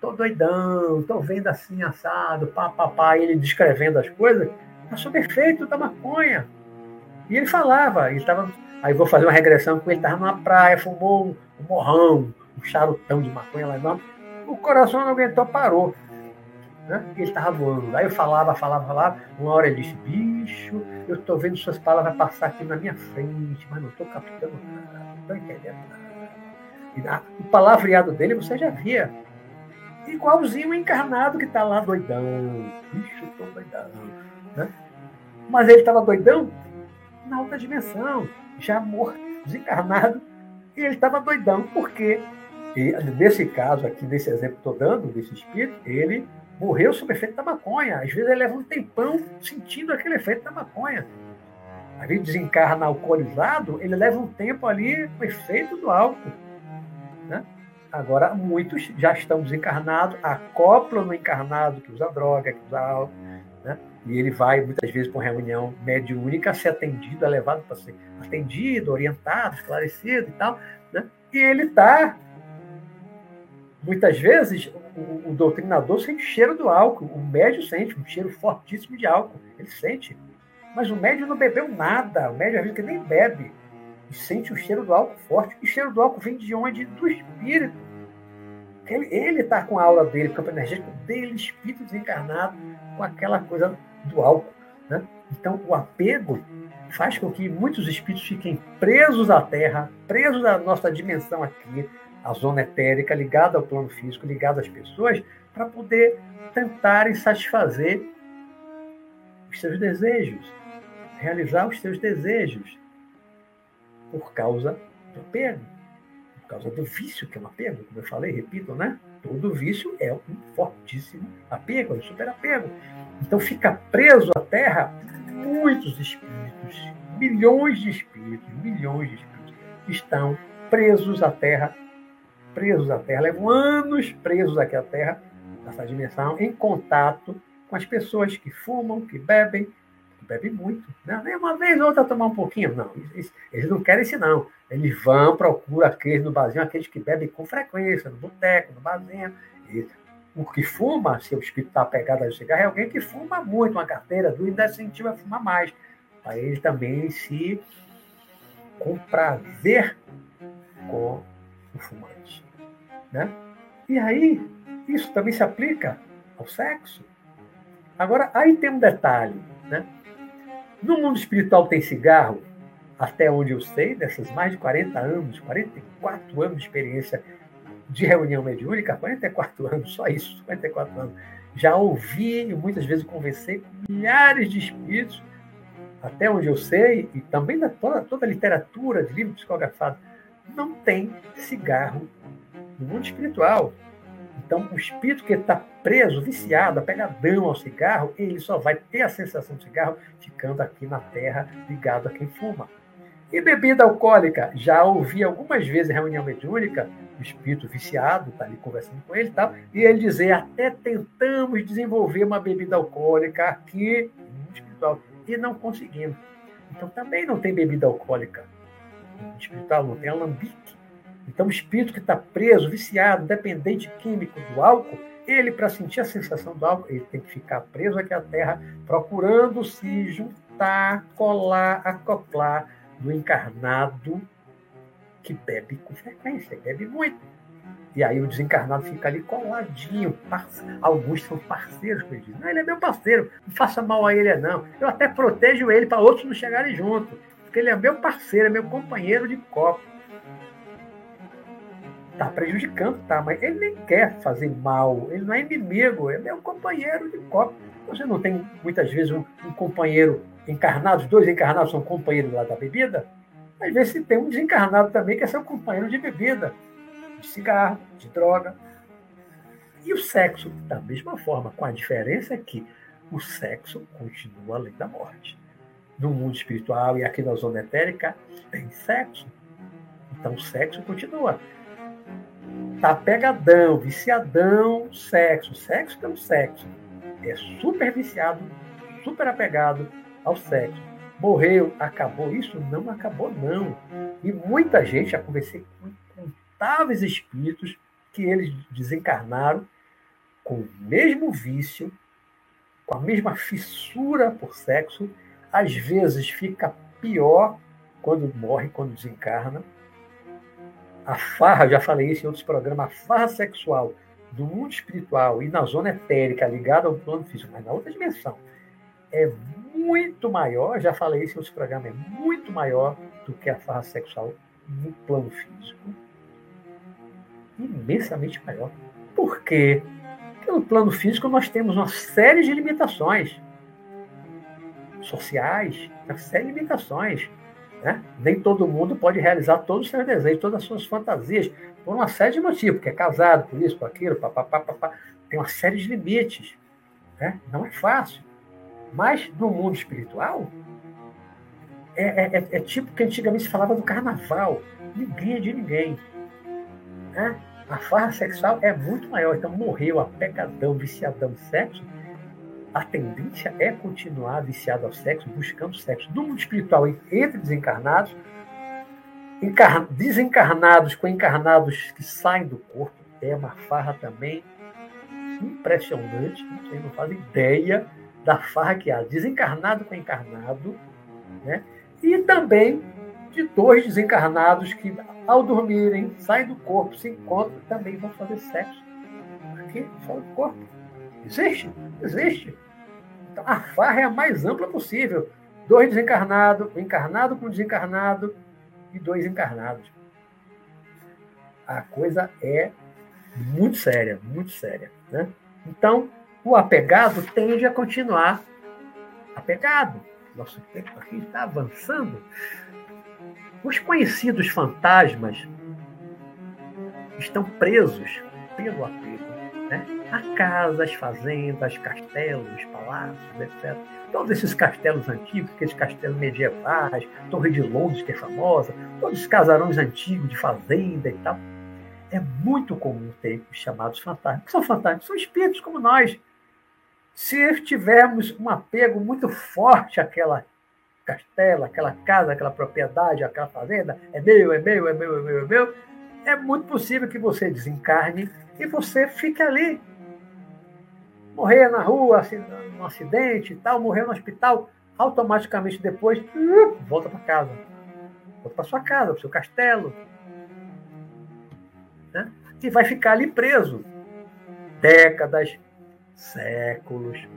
tô doidão, tô vendo assim assado, pá, pá, pá, ele descrevendo as coisas, tá sob efeito da maconha. E ele falava, ele estava. Aí vou fazer uma regressão com ele, estava numa praia, fumou um, morrão, um charutão de maconha lá não. O coração não aguentou, parou. Né? Ele estava voando. Aí eu falava, falava, falava. Uma hora ele disse: Bicho, eu estou vendo suas palavras passar aqui na minha frente, mas não estou captando nada, não estou entendendo nada. E o palavreado dele você já via. Igualzinho o encarnado que está lá doidão. Bicho, estou doidão. Né? Mas ele estava doidão na outra dimensão, já morto, desencarnado. E ele estava doidão, porque, nesse caso aqui, nesse exemplo que estou dando, desse espírito, ele morreu sob efeito da maconha. Às vezes ele leva um tempão sentindo aquele efeito da maconha. Às vezes desencarna alcoolizado, ele leva um tempo ali com efeito do álcool. Né? Agora, muitos já estão desencarnados, acoplam no encarnado que usa droga, que usa álcool. Né? E ele vai, muitas vezes, para uma reunião mediúnica, ser atendido, é levado para ser atendido, orientado, esclarecido e tal. Né? E ele está muitas vezes o, o, doutrinador sente cheiro do álcool, o médio sente um cheiro fortíssimo de álcool, ele sente. Mas o médio não bebeu nada, o médio às vezes nem bebe, e sente o cheiro do álcool forte. E o cheiro do álcool vem de onde? Do espírito. Ele está com a aura dele, o campo energético dele, espírito desencarnado, com aquela coisa do álcool. Né? Então, o apego faz com que muitos espíritos fiquem presos à Terra, presos à nossa dimensão aqui, a zona etérica ligada ao plano físico, ligada às pessoas, para poder tentarem satisfazer os seus desejos, realizar os seus desejos. por causa do apego, por causa do vício que é um apego, como eu falei, repito, né? Todo vício é um fortíssimo apego, é um superapego. Então fica preso à terra muitos espíritos, milhões de espíritos, milhões de espíritos estão presos à terra, presos à terra, levam anos presos aqui à terra, nessa dimensão, em contato com as pessoas que fumam, que bebem, que bebem muito. Né? Nem uma vez ou outra tomar um pouquinho. Não, eles, eles não querem isso, não. Eles vão, procuram aqueles no barzinho, aqueles que bebem com frequência, no boteco, no barzinho. E o que fuma, se o espírito está apegado ao cigarro, é alguém que fuma muito, uma carteira do incentiva a fumar mais. Para ele também se comprazer com o fumante. Né? E aí, isso também se aplica ao sexo. Agora, aí tem um detalhe. Né? No mundo espiritual tem cigarro, até onde eu sei, dessas mais de 40 anos, 44 anos de experiência de reunião mediúnica, 44 anos, só isso, 44 anos. Já ouvi e muitas vezes conversei com milhares de espíritos, até onde eu sei, e também da toda, toda a literatura de livro psicografado, não tem cigarro no mundo espiritual. Então, o espírito que está preso, viciado, apegadão ao cigarro, ele só vai ter a sensação do cigarro ficando aqui na terra, ligado a quem fuma. E bebida alcoólica, já ouvi algumas vezes em reunião mediúnica, o espírito viciado está ali conversando com ele e tal, e ele dizer, até tentamos desenvolver uma bebida alcoólica aqui no espiritual, e não conseguimos. Então também não tem bebida alcoólica no espiritual, não tem alambique. Então o espírito que está preso, viciado, dependente químico do álcool, ele, para sentir a sensação do álcool, ele tem que ficar preso aqui à terra, procurando se juntar, colar, acoplar do encarnado que bebe com frequência, bebe muito. E aí o desencarnado fica ali coladinho. Alguns são parceiros com ele. Não, ele é meu parceiro. Não faça mal a ele, não. Eu até protejo ele para outros não chegarem junto. Porque ele é meu parceiro, é meu companheiro de copo. Tá prejudicando, tá? Mas ele nem quer fazer mal. Ele não é inimigo, ele é meu companheiro de copo. Você não tem, muitas vezes, um, um companheiro encarnados, dois encarnados são companheiros lá da bebida, às vezes se tem um desencarnado também que é seu companheiro de bebida, de cigarro, de droga. E o sexo, da mesma forma, com a diferença que o sexo continua além da morte. No mundo espiritual e aqui na zona etérica, tem sexo. Então o sexo continua. Tá pegadão, viciadão, sexo. Sexo pelo sexo. É super viciado, super apegado, ao sexo. Morreu, acabou. Isso não acabou, não. E muita gente, já conversei com incontáveis espíritos que eles desencarnaram com o mesmo vício, com a mesma fissura por sexo. Às vezes fica pior quando morre, quando desencarna. A farra, já falei isso em outros programas, a farra sexual do mundo espiritual e na zona etérica ligada ao plano físico, mas na outra dimensão, é muito maior, já falei isso em outros programas, é muito maior do que a farra sexual no plano físico. Imensamente maior. Por quê? Porque no plano físico nós temos uma série de limitações sociais, uma série de limitações. Né? Nem todo mundo pode realizar todos os seus desejos, todas as suas fantasias, por uma série de motivos, porque é casado, por isso, por aquilo, papapá, papá. tem uma série de limites. Né? Não é fácil. Mas no mundo espiritual, é, é, é, é tipo que antigamente se falava do carnaval. Ninguém é de ninguém. Né? A farra sexual é muito maior. Então, morreu a pecadão, viciadão sexo. A tendência é continuar viciado ao sexo, buscando sexo. No mundo espiritual, entre desencarnados, desencarnados com encarnados que saem do corpo, é uma farra também impressionante. Vocês não fazem ideia da farra que há desencarnado com encarnado, né? e também de dois desencarnados que, ao dormirem, saem do corpo, se encontram, também vão fazer sexo aqui, fora do corpo. Existe? Existe. Então, a farra é a mais ampla possível. Dois desencarnados, encarnado com desencarnado e dois encarnados. A coisa é muito séria, muito séria. Né? Então, o apegado tende a continuar apegado. Nosso tempo aqui está avançando. Os conhecidos fantasmas estão presos pelo apego né? A casas, fazendas, castelos, palácios, etc. Todos esses castelos antigos, aqueles castelos medievais, Torre de Londres, que é famosa, todos os casarões antigos de fazenda e tal. É muito comum ter os chamados fantasmas. que são fantasmas? São espíritos como nós. Se tivermos um apego muito forte àquela castelo, aquela casa, aquela propriedade, aquela fazenda, é meu, é meu, é meu, é meu, é meu, é muito possível que você desencarne e você fique ali. Morrer na rua, assim, num acidente e tal, morrer no hospital, automaticamente depois, uh, volta para casa. Volta para sua casa, para seu castelo. Né? E vai ficar ali preso. Décadas, séculos.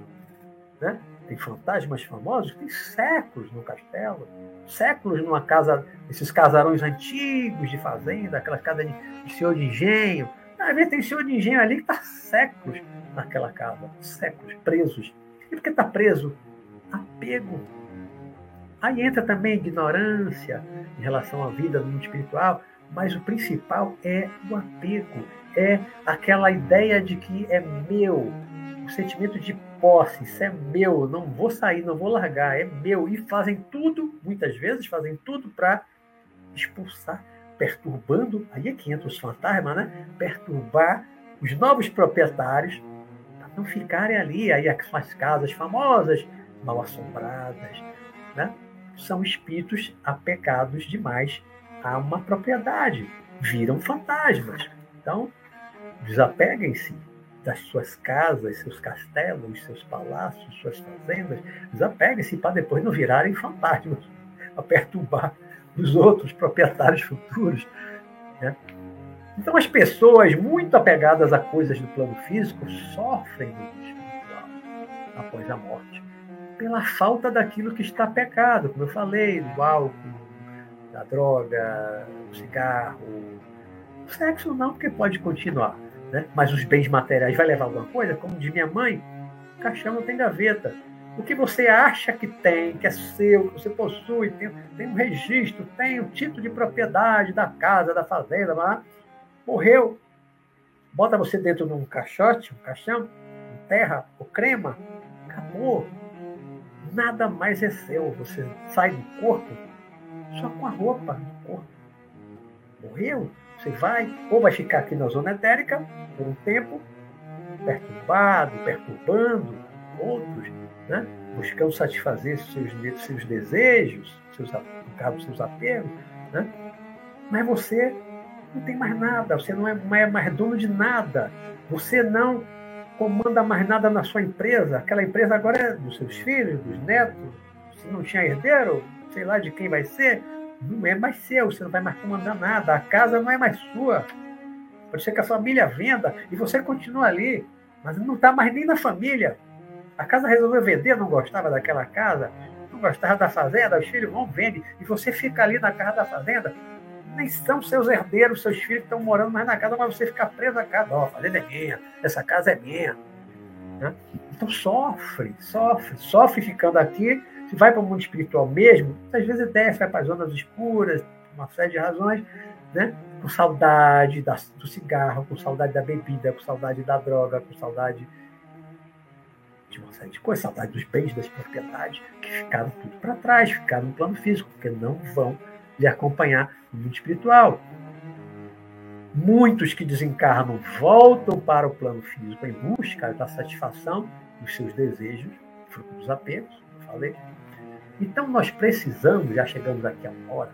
Né? Tem fantasmas famosos que séculos no castelo, séculos numa casa, esses casarões antigos de fazenda, aquelas casas de, de senhor de engenho. Às vezes tem senhor de engenho ali que está séculos naquela casa, séculos, presos. E por que está preso? Apego. Aí entra também ignorância em relação à vida no mundo espiritual, mas o principal é o apego, é aquela ideia de que é meu, o sentimento de posse, isso é meu, não vou sair, não vou largar, é meu. E fazem tudo, muitas vezes, fazem tudo para expulsar, perturbando, aí é que entra os fantasmas, né? Perturbar os novos proprietários para não ficarem ali. Aí as casas famosas, mal assombradas, né? São espíritos apegados demais a uma propriedade, viram fantasmas. Então, desapeguem-se das suas casas, seus castelos, seus palácios, suas fazendas, desapeguem-se para depois não virarem fantasmas, a perturbar os outros proprietários futuros. Né? Então, as pessoas muito apegadas a coisas do plano físico sofrem no espiritual após a morte, pela falta daquilo que está pecado, como eu falei, do álcool, da droga, do cigarro. O sexo não, porque pode continuar né? mas os bens materiais vai levar alguma coisa? Como diz minha mãe, caixão não tem gaveta. O que você acha que tem, que é seu, que você possui, tem, tem um registro, tem o título de propriedade da casa, da fazenda, lá, morreu. Bota você dentro de um caixote, um caixão, um terra ou crema, acabou. Nada mais é seu. Você sai do corpo só com a roupa do corpo. Morreu, você vai, ou vai ficar aqui na zona etérica por um tempo, perturbado, perturbando outros, né? buscando satisfazer seus, seus desejos, seus, caso, seus apegos, né? mas você não tem mais nada, você não é, não é mais dono de nada, você não comanda mais nada na sua empresa, aquela empresa agora é dos seus filhos, dos netos, se não tinha herdeiro, sei lá de quem vai ser, não é mais seu, você não vai mais comandar nada, a casa não é mais sua. Pode ser que a família venda e você continua ali, mas não está mais nem na família. A casa resolveu vender, não gostava daquela casa, não gostava da fazenda, os filhos vão vender, e você fica ali na casa da fazenda. Nem são seus herdeiros, seus filhos que estão morando mais na casa, mas você fica preso à casa. Ó, oh, a fazenda é minha, essa casa é minha. Né? Então sofre, sofre, sofre ficando aqui se vai para o mundo espiritual mesmo, às vezes desce, vai para as zonas escuras, uma série de razões, né? com saudade da, do cigarro, com saudade da bebida, com saudade da droga, com saudade de uma série de coisas, saudade dos bens, das propriedades, que ficaram tudo para trás, ficaram no plano físico, porque não vão lhe acompanhar no mundo espiritual. Muitos que desencarnam voltam para o plano físico em busca da satisfação dos seus desejos, fruto dos apegos, falei, então nós precisamos, já chegamos aqui a uma hora,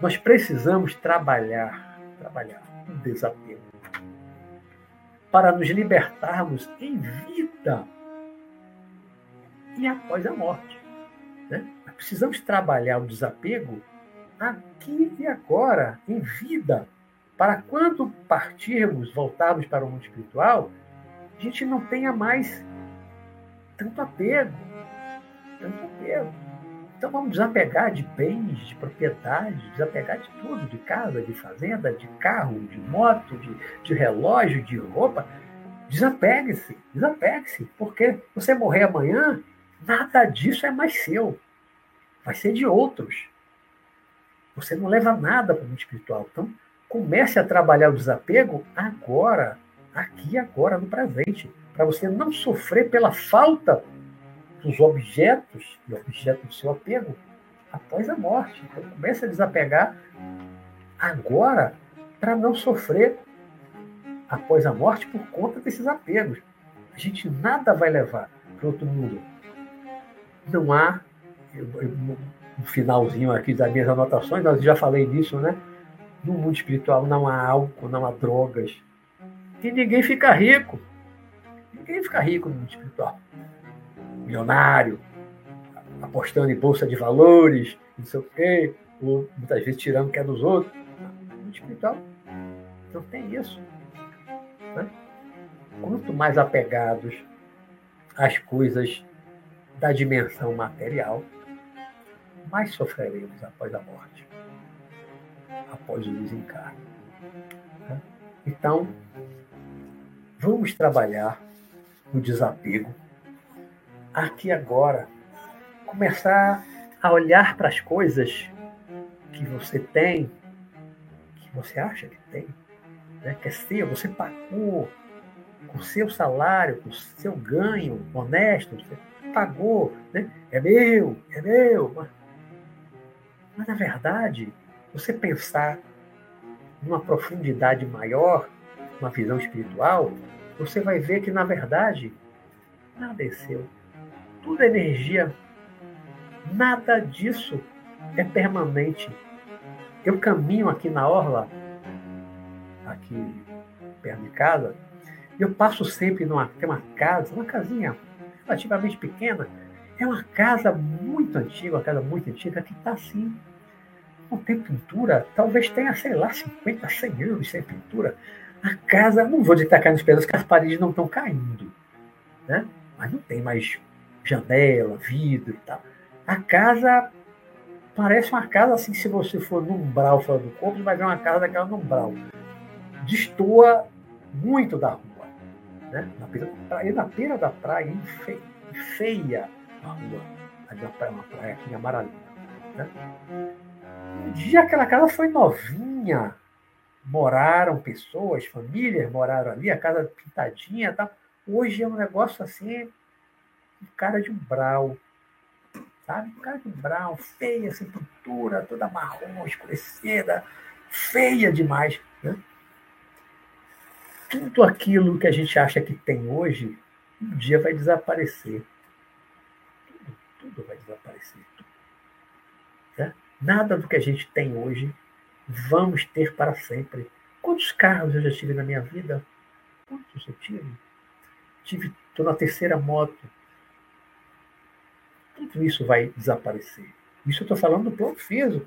nós precisamos trabalhar, trabalhar o desapego para nos libertarmos em vida e após a morte. Né? Precisamos trabalhar o desapego aqui e agora, em vida, para quando partirmos, voltarmos para o mundo espiritual, a gente não tenha mais tanto apego, tanto apego. Então vamos desapegar de bens, de propriedade, desapegar de tudo, de casa, de fazenda, de carro, de moto, de, de relógio, de roupa. Desapegue-se, desapegue-se, porque você morrer amanhã, nada disso é mais seu. Vai ser de outros. Você não leva nada para o mundo espiritual. Então, comece a trabalhar o desapego agora, aqui agora, no presente, para você não sofrer pela falta dos objetos e objeto do seu apego após a morte. Então, comece a desapegar agora para não sofrer após a morte por conta desses apegos. A gente nada vai levar para outro mundo. Não há, no finalzinho aqui das minhas anotações, nós já falei disso, né? No mundo espiritual não há álcool, não há drogas. E ninguém fica rico. Ninguém fica rico no mundo espiritual. Milionário, apostando em bolsa de valores, não sei o quê, ou muitas vezes tirando o que é dos outros. No mundo espiritual não tem isso. Né? Quanto mais apegados às coisas da dimensão material, mais sofreremos após a morte, após o desencarne. Né? Então, vamos trabalhar o desapego aqui agora. Começar a olhar para as coisas que você tem, que você acha que tem, né? que é seu, você pagou com seu salário, com seu ganho honesto, pagou, né? é meu, é meu. Mas, na verdade, você pensar numa profundidade maior, uma visão espiritual, você vai ver que na verdade nada é seu. Tudo é energia. Nada disso é permanente. Eu caminho aqui na orla, aqui perto de casa, eu passo sempre numa tem uma casa, uma casinha relativamente pequena. É uma casa muito antiga, uma casa muito antiga que está assim. Não tem pintura, talvez tenha, sei lá, 50, 100 anos sem pintura. A casa, não vou dizer que está caindo os pedaços, porque as paredes não estão caindo. Né? Mas não tem mais janela, vidro e tal. A casa parece uma casa assim, se você for no umbral fora do corpo, você vai ver uma casa daquela no umbral. Destoa muito da rua né? na, beira da praia, na beira da praia, feia a rua, ali na praia, uma praia aqui em Amaralina. Né? Um dia aquela casa foi novinha, moraram pessoas, famílias moraram ali, a casa pintadinha tal. Hoje é um negócio assim, um cara de umbral, sabe? Um cara de umbral, feia, sem pintura, toda marrom, escurecida, feia demais. Né? Tudo aquilo que a gente acha que tem hoje, um dia vai desaparecer. Tudo, tudo vai desaparecer. Né? Nada do que a gente tem hoje vamos ter para sempre. Quantos carros eu já tive na minha vida? Quantos eu tive? Tive, estou na terceira moto. Tudo isso vai desaparecer. Isso eu estou falando do plano físico.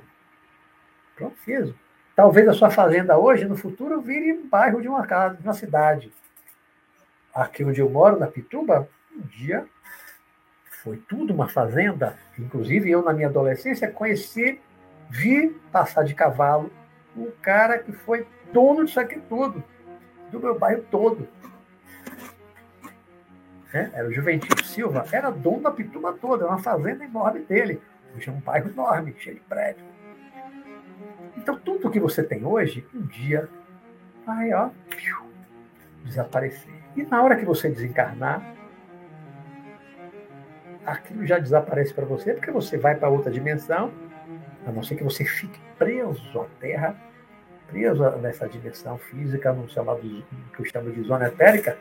Plano físico. Talvez a sua fazenda hoje, no futuro, vire um bairro de uma casa, de uma cidade. Aqui onde eu moro, na Pituba, um dia foi tudo uma fazenda. Inclusive, eu, na minha adolescência, conheci, vi passar de cavalo um cara que foi dono disso aqui tudo, do meu bairro todo. É, era o Juventino Silva, era dono da Pituba toda, uma fazenda enorme dele. Hoje é um bairro enorme, cheio de prédios. Então, tudo que você tem hoje, um dia vai ó, desaparecer. E na hora que você desencarnar, aquilo já desaparece para você, porque você vai para outra dimensão, a não ser que você fique preso à Terra, preso nessa dimensão física, no chamado que eu chamo de zona etérica.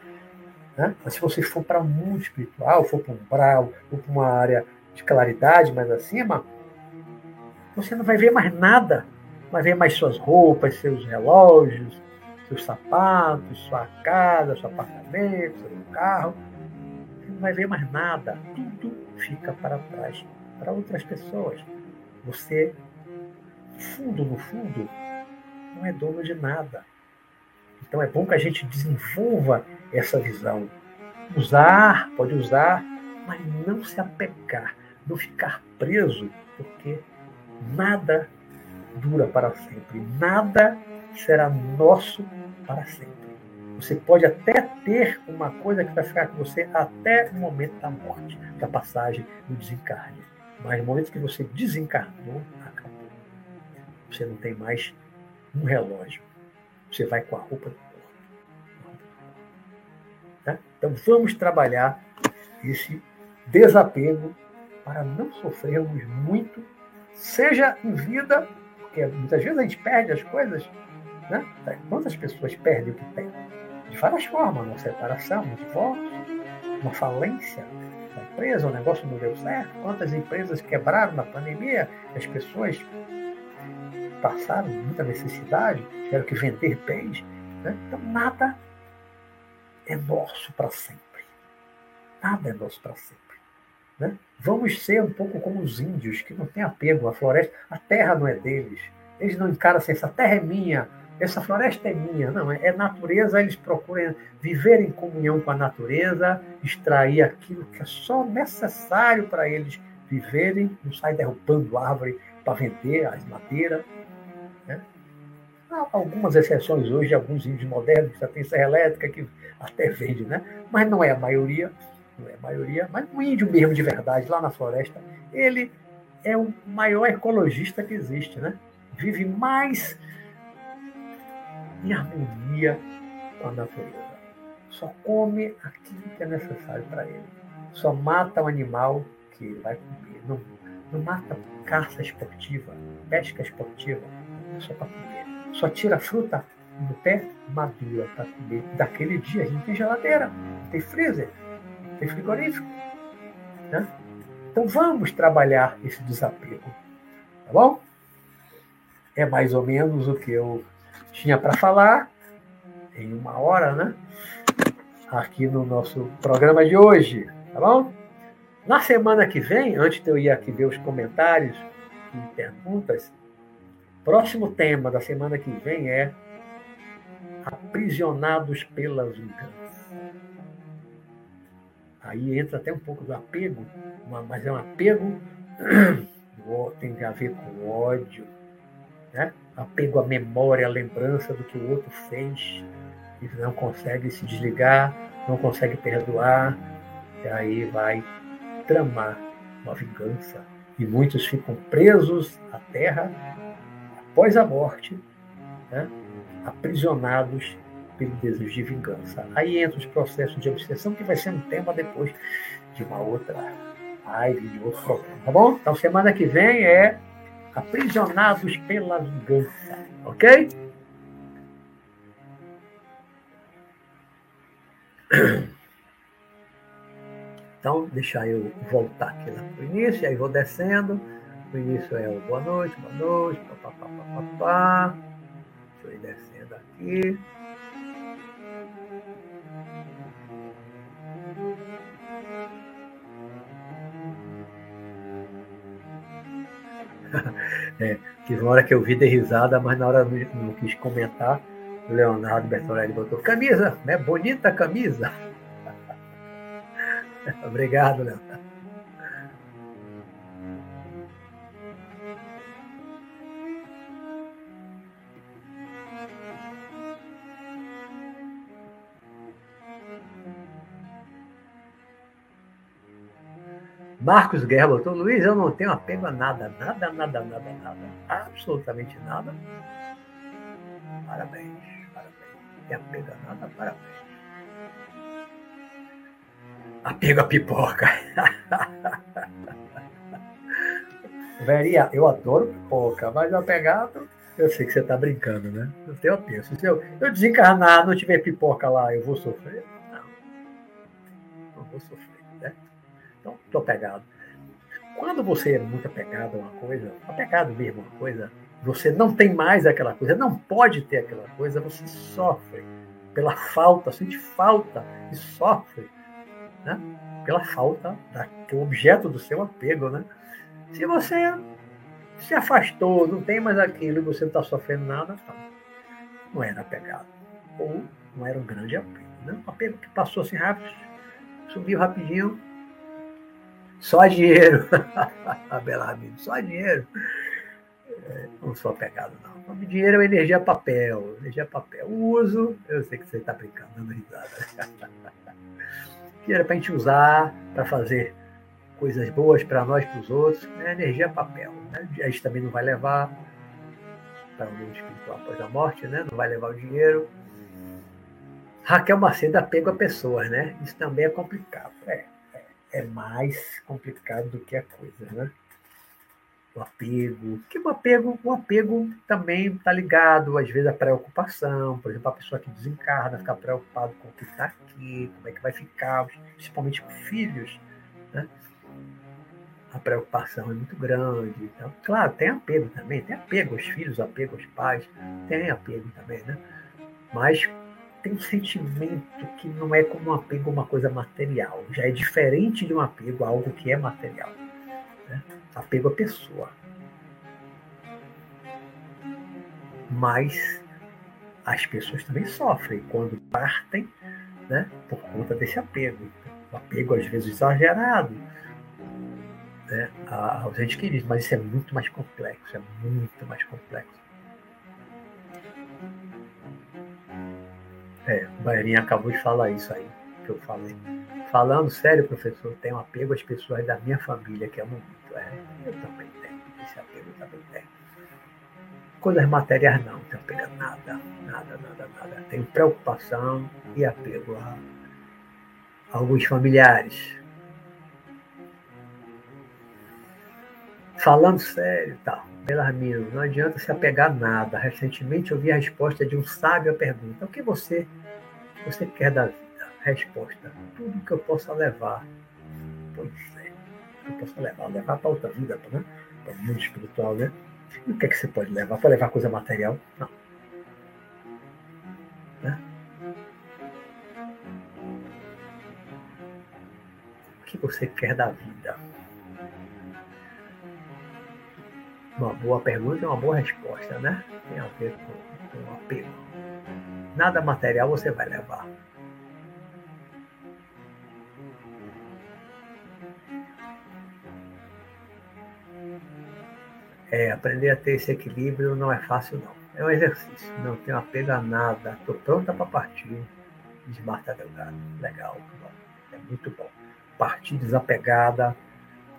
Né? Mas se você for para um mundo espiritual, for para um umbral, ou para uma área de claridade mais acima, você não vai ver mais nada ver mais suas roupas, seus relógios, seus sapatos, sua casa, seu apartamento, seu carro. Não vai ver mais nada. Tudo fica para trás, para outras pessoas. Você, fundo no fundo, não é dono de nada. Então é bom que a gente desenvolva essa visão. Usar, pode usar, mas não se apegar, não ficar preso, porque nada dura para sempre. Nada será nosso para sempre. Você pode até ter uma coisa que vai ficar com você até o momento da morte, da passagem do desencarne. Mas no momento que você desencarnou, acabou. você não tem mais um relógio. Você vai com a roupa do corpo. Tá? Então vamos trabalhar esse desapego para não sofrermos muito, seja em vida, porque muitas vezes a gente perde as coisas, né? Quantas pessoas perdem o que tem? De várias formas, uma separação, um divórcio, uma falência da empresa, o negócio não deu certo. Quantas empresas quebraram na pandemia, as pessoas passaram muita necessidade, tiveram que vender bens. Né? Então, nada é nosso para sempre. Nada é nosso para sempre. Né? Vamos ser um pouco como os índios, que não têm apego à floresta. A terra não é deles. Eles não encaram assim, essa terra é minha, essa floresta é minha. Não, é, é natureza, eles procuram viver em comunhão com a natureza, extrair aquilo que é só necessário para eles viverem, não sai derrubando árvore para vender as madeiras. Né? Há algumas exceções hoje alguns índios modernos já tem serra elétrica que até vende, né? mas não é a maioria, a maioria, mas o índio mesmo de verdade, lá na floresta, ele é o maior ecologista que existe, né? Vive mais em harmonia com a natureza. Só come aquilo que é necessário para ele. Só mata o animal que ele vai comer. Não, não mata caça esportiva, pesca esportiva, só para comer. Só tira fruta no pé madura para comer. Daquele dia a gente tem geladeira, tem freezer, tem frigorífico. Né? Então vamos trabalhar esse desapego. Tá bom? É mais ou menos o que eu tinha para falar em uma hora, né? Aqui no nosso programa de hoje, tá bom? Na semana que vem, antes de eu ir aqui ver os comentários e perguntas, próximo tema da semana que vem é aprisionados pela vingança. Aí entra até um pouco do apego, mas é um apego tem a ver com ódio, né? apego à memória, à lembrança do que o outro fez, e não consegue se desligar, não consegue perdoar, e aí vai tramar uma vingança. E muitos ficam presos à terra após a morte, né? aprisionados pelo desejo de vingança. Aí entra os processos de obsessão, que vai ser um tema depois de uma outra live, de outro programa, tá bom? Então, semana que vem é aprisionados pela vingança. Ok? Então, deixa eu voltar aqui lá para o início, aí vou descendo. O início é o boa noite, boa noite, papapá, papapá. Deixa eu ir descendo aqui. é, tive uma hora que eu vi de risada, mas na hora não, não quis comentar. Leonardo Bertorelli botou camisa, né? Bonita camisa. Obrigado, Leonardo. Marcos Guerra botou, Luiz, eu não tenho apego a nada, nada, nada, nada, nada. Absolutamente nada. Parabéns, parabéns. Não tem apego a nada, parabéns. Apego a pipoca. Veria, eu adoro pipoca, mas apegado, eu sei que você está brincando, né? Eu tenho apego. Se eu, eu desencarnar, não tiver pipoca lá, eu vou sofrer? Não. Não vou sofrer. Estou apegado. Quando você é muito apegado a uma coisa, apegado mesmo a uma coisa, você não tem mais aquela coisa, não pode ter aquela coisa, você sofre pela falta, sente falta e sofre né? pela falta do objeto do seu apego. Né? Se você se afastou, não tem mais aquilo e você não está sofrendo nada, tá. não era apegado. Ou não era um grande apego. Né? Um apego que passou assim rápido, subiu rapidinho, só dinheiro. Abelardo, só dinheiro. É, não sou apegado, não. O dinheiro é energia papel. Energia papel. O uso, eu sei que você está brincando, dando risada. dinheiro é para a gente usar, para fazer coisas boas para nós, para os outros. É energia papel. Né? A gente também não vai levar. para o mundo espiritual após a morte, né? Não vai levar o dinheiro. Raquel Macedo, apego a pessoas, né? Isso também é complicado. É, é, mais complicado do que a coisa, né? O apego. Que o apego, o apego também está ligado, às vezes, à preocupação. Por exemplo, a pessoa que desencarna fica preocupada com o que está aqui, como é que vai ficar, principalmente com filhos. Né? A preocupação é muito grande. Então, claro, tem apego também, tem apego aos filhos, apego aos pais, tem apego também, né? Mas tem um sentimento que não é como um apego a uma coisa material. Já é diferente de um apego a algo que é material. Né? Apego à pessoa. Mas as pessoas também sofrem quando partem né, por conta desse apego. O apego, às vezes, exagerado né, aos entes queridos, mas isso é muito mais complexo, é muito mais complexo. É, o Baianinha acabou de falar isso aí, que eu falei. Falando sério, professor, tenho apego às pessoas da minha família que amam muito. É, eu também tenho, esse apego também tenho. Coisas materiais não, tenho apego a nada, nada, nada, nada. Tenho preocupação e apego a, alguns familiares. Falando sério, tá. Belarmino, não adianta se apegar a nada. Recentemente eu vi a resposta de um sábio à pergunta: o que você, você quer da vida? Resposta: tudo que eu possa levar. Pois é, eu posso levar, levar para outra vida, né? para o mundo espiritual, né? E o que é que você pode levar? Pode levar coisa material? Não. Né? O que você quer da vida? Uma boa pergunta e uma boa resposta, né? Tem a ver com, com o apego. Nada material você vai levar. É, aprender a ter esse equilíbrio não é fácil, não. É um exercício. Não tenho apego a nada. Estou pronta para partir. Diz Delgado. Legal. É muito bom. Partir desapegada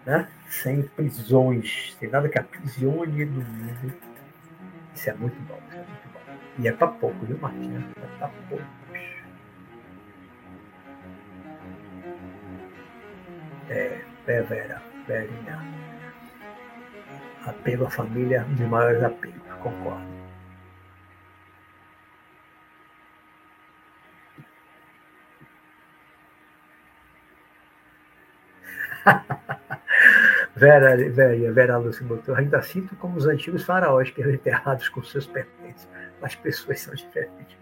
né? sem prisões, sem nada que aprisione do mundo. Isso é muito bom, é muito bom. E é para pouco, viu, Martinha? É para poucos. É, é Vera, Verinha. Apego à família, dos maiores apegos, concordo. Vera, Vera, Vera Lúcia botou, ainda sinto como os antigos faraós que eram enterrados com seus pertences. As pessoas são diferentes.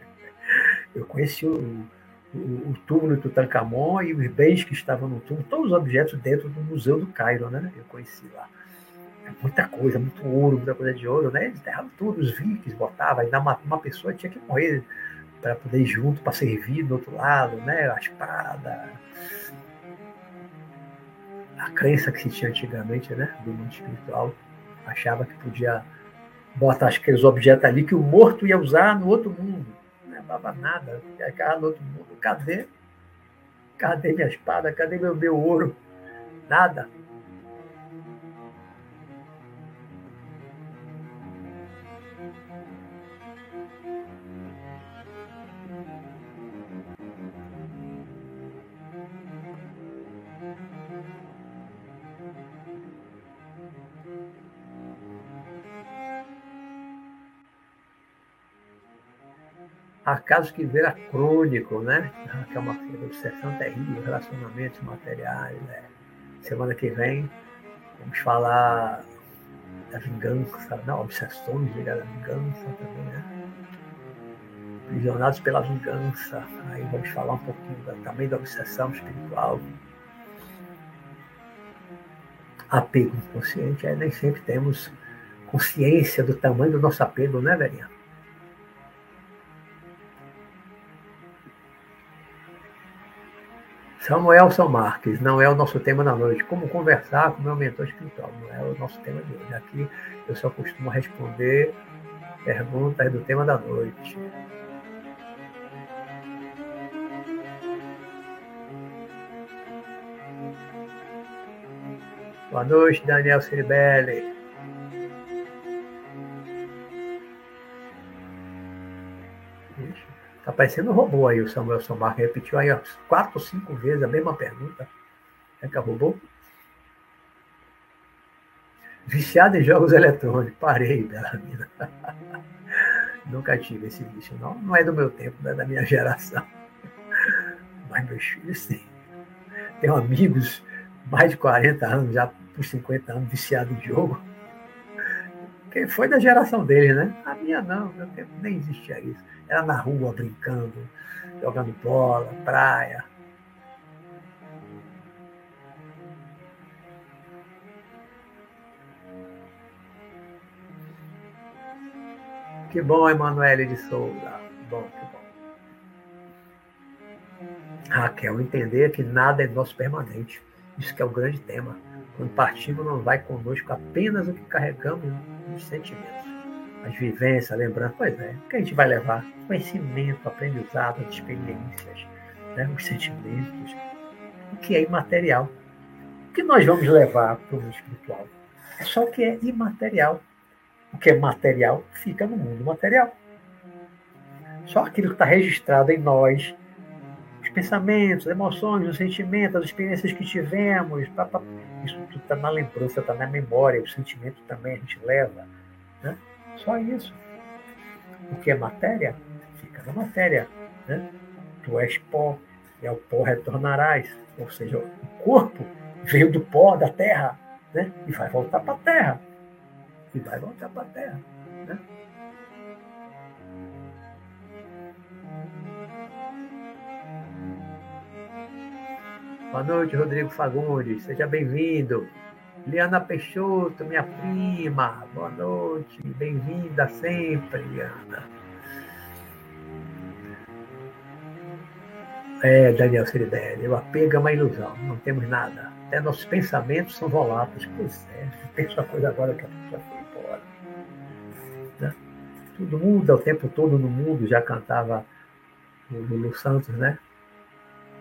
Eu conheci o, o, o túmulo de Tutankhamon e os bens que estavam no túmulo, todos os objetos dentro do Museu do Cairo, né? Eu conheci lá. É muita coisa, muito ouro, muita coisa de ouro, né? Eles enterravam tudo, os vikings botavam, ainda uma, uma pessoa tinha que morrer para poder ir junto, para servir do outro lado, né? A espada, a crença que se tinha antigamente, né, do mundo espiritual, achava que podia botar aqueles objetos ali que o morto ia usar no outro mundo. Não levava nada, ia no outro mundo. Cadê? Cadê minha espada? Cadê meu, meu ouro? Nada. Casos que vira crônico, né? Que é uma obsessão terrível, relacionamentos materiais. Né? Semana que vem vamos falar da vingança, não, obsessões ligadas à vingança também, né? Prisionados pela vingança. Aí vamos falar um pouquinho também da obsessão espiritual. Apego inconsciente, aí nem sempre temos consciência do tamanho do nosso apego, né, Verinha? Samuelson Marques, não é o nosso tema da noite. Como conversar com meu mentor espiritual? Não é o nosso tema de hoje. Aqui eu só costumo responder perguntas do tema da noite. Boa noite, Daniel Ciribelli. Parecendo um robô aí, o Samuel Somar repetiu aí ó, quatro ou cinco vezes a mesma pergunta. É que é robô? Viciado em jogos eletrônicos. Parei, Belamina. Nunca tive esse vício, não. Não é do meu tempo, não é da minha geração. Mas meus filhos, sim. Tenho amigos mais de 40 anos, já por 50 anos, viciado em jogo. Quem foi da geração deles, né? A minha não, meu tempo nem existia isso. Era na rua, brincando, jogando bola, praia. Que bom, Emanuele de Souza. Bom, que bom. Raquel, entender que nada é nosso permanente. Isso que é o grande tema. Quando partimos, não vai conosco apenas o que carregamos nos sentimentos. As vivências, lembranças, pois é, o que a gente vai levar? Conhecimento, aprendizado, experiências, né? os sentimentos, o que é imaterial. O que nós vamos levar para o mundo espiritual? É só o que é imaterial. O que é material fica no mundo material. Só aquilo que está registrado em nós, os pensamentos, as emoções, os sentimentos, as experiências que tivemos, isso tudo está na lembrança, está na memória, o sentimento também a gente leva. Né? Só isso. O que é matéria, fica na matéria. Né? Tu és pó, e ao pó retornarás. Ou seja, o corpo veio do pó, da terra, né? e vai voltar para a terra e vai voltar para a Terra. Né? Boa noite, Rodrigo Fagundes. Seja bem-vindo. Liana Peixoto, minha prima. Boa noite. Bem-vinda sempre, Liana. É, Daniel Seridelli, o apego é uma ilusão, não temos nada. Até nossos pensamentos são voláteis. Pois é, penso a coisa agora que a pessoa foi tudo muda o tempo todo no mundo, já cantava o Lulu Santos, né?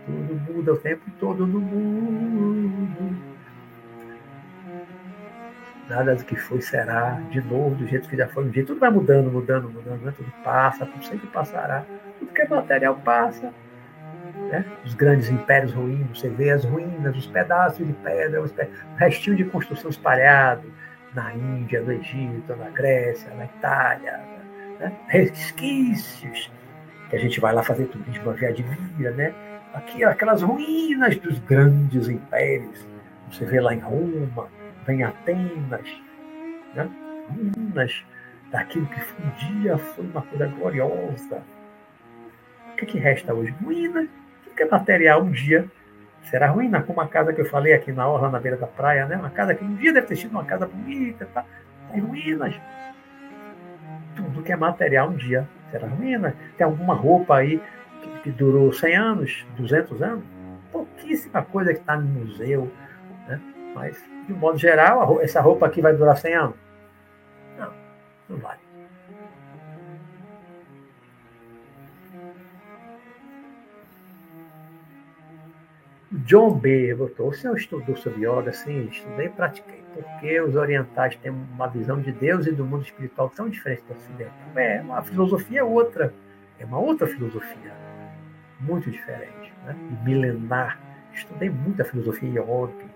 Tudo muda o tempo todo no mundo. Nada do que foi será de novo, do jeito que já foi um dia. Tudo vai mudando, mudando, mudando, né? tudo passa, tudo sempre passará. Tudo que é material passa. Né? Os grandes impérios ruídos, você vê as ruínas, os pedaços de pedra, os o restinho de construção espalhado na Índia, no Egito, na Grécia, na Itália, né? resquícios, que a gente vai lá fazer tudo de ver admira, né? Aqui, aquelas ruínas dos grandes impérios. Você vê lá em Roma, vem Atenas, né? ruínas daquilo que um dia foi uma coisa gloriosa. O que, que resta hoje? Ruína. O que é material um dia será ruína, como a casa que eu falei aqui na orla, na beira da praia, né? Uma casa que um dia deve ter sido uma casa bonita, tá, ruínas tudo que é material um dia será ruína. Tem alguma roupa aí que, que durou 100 anos, 200 anos? Pouquíssima coisa que está no museu. Né? Mas, de um modo geral, essa roupa aqui vai durar 100 anos? Não, não vale. John B. botou, o senhor estudou sobre yoga? Sim, estudei e pratiquei. Porque os orientais têm uma visão de Deus e do mundo espiritual tão diferente do ocidental. É, a filosofia é outra. É uma outra filosofia. Muito diferente. Né? Milenar. Estudei muito a filosofia yoga.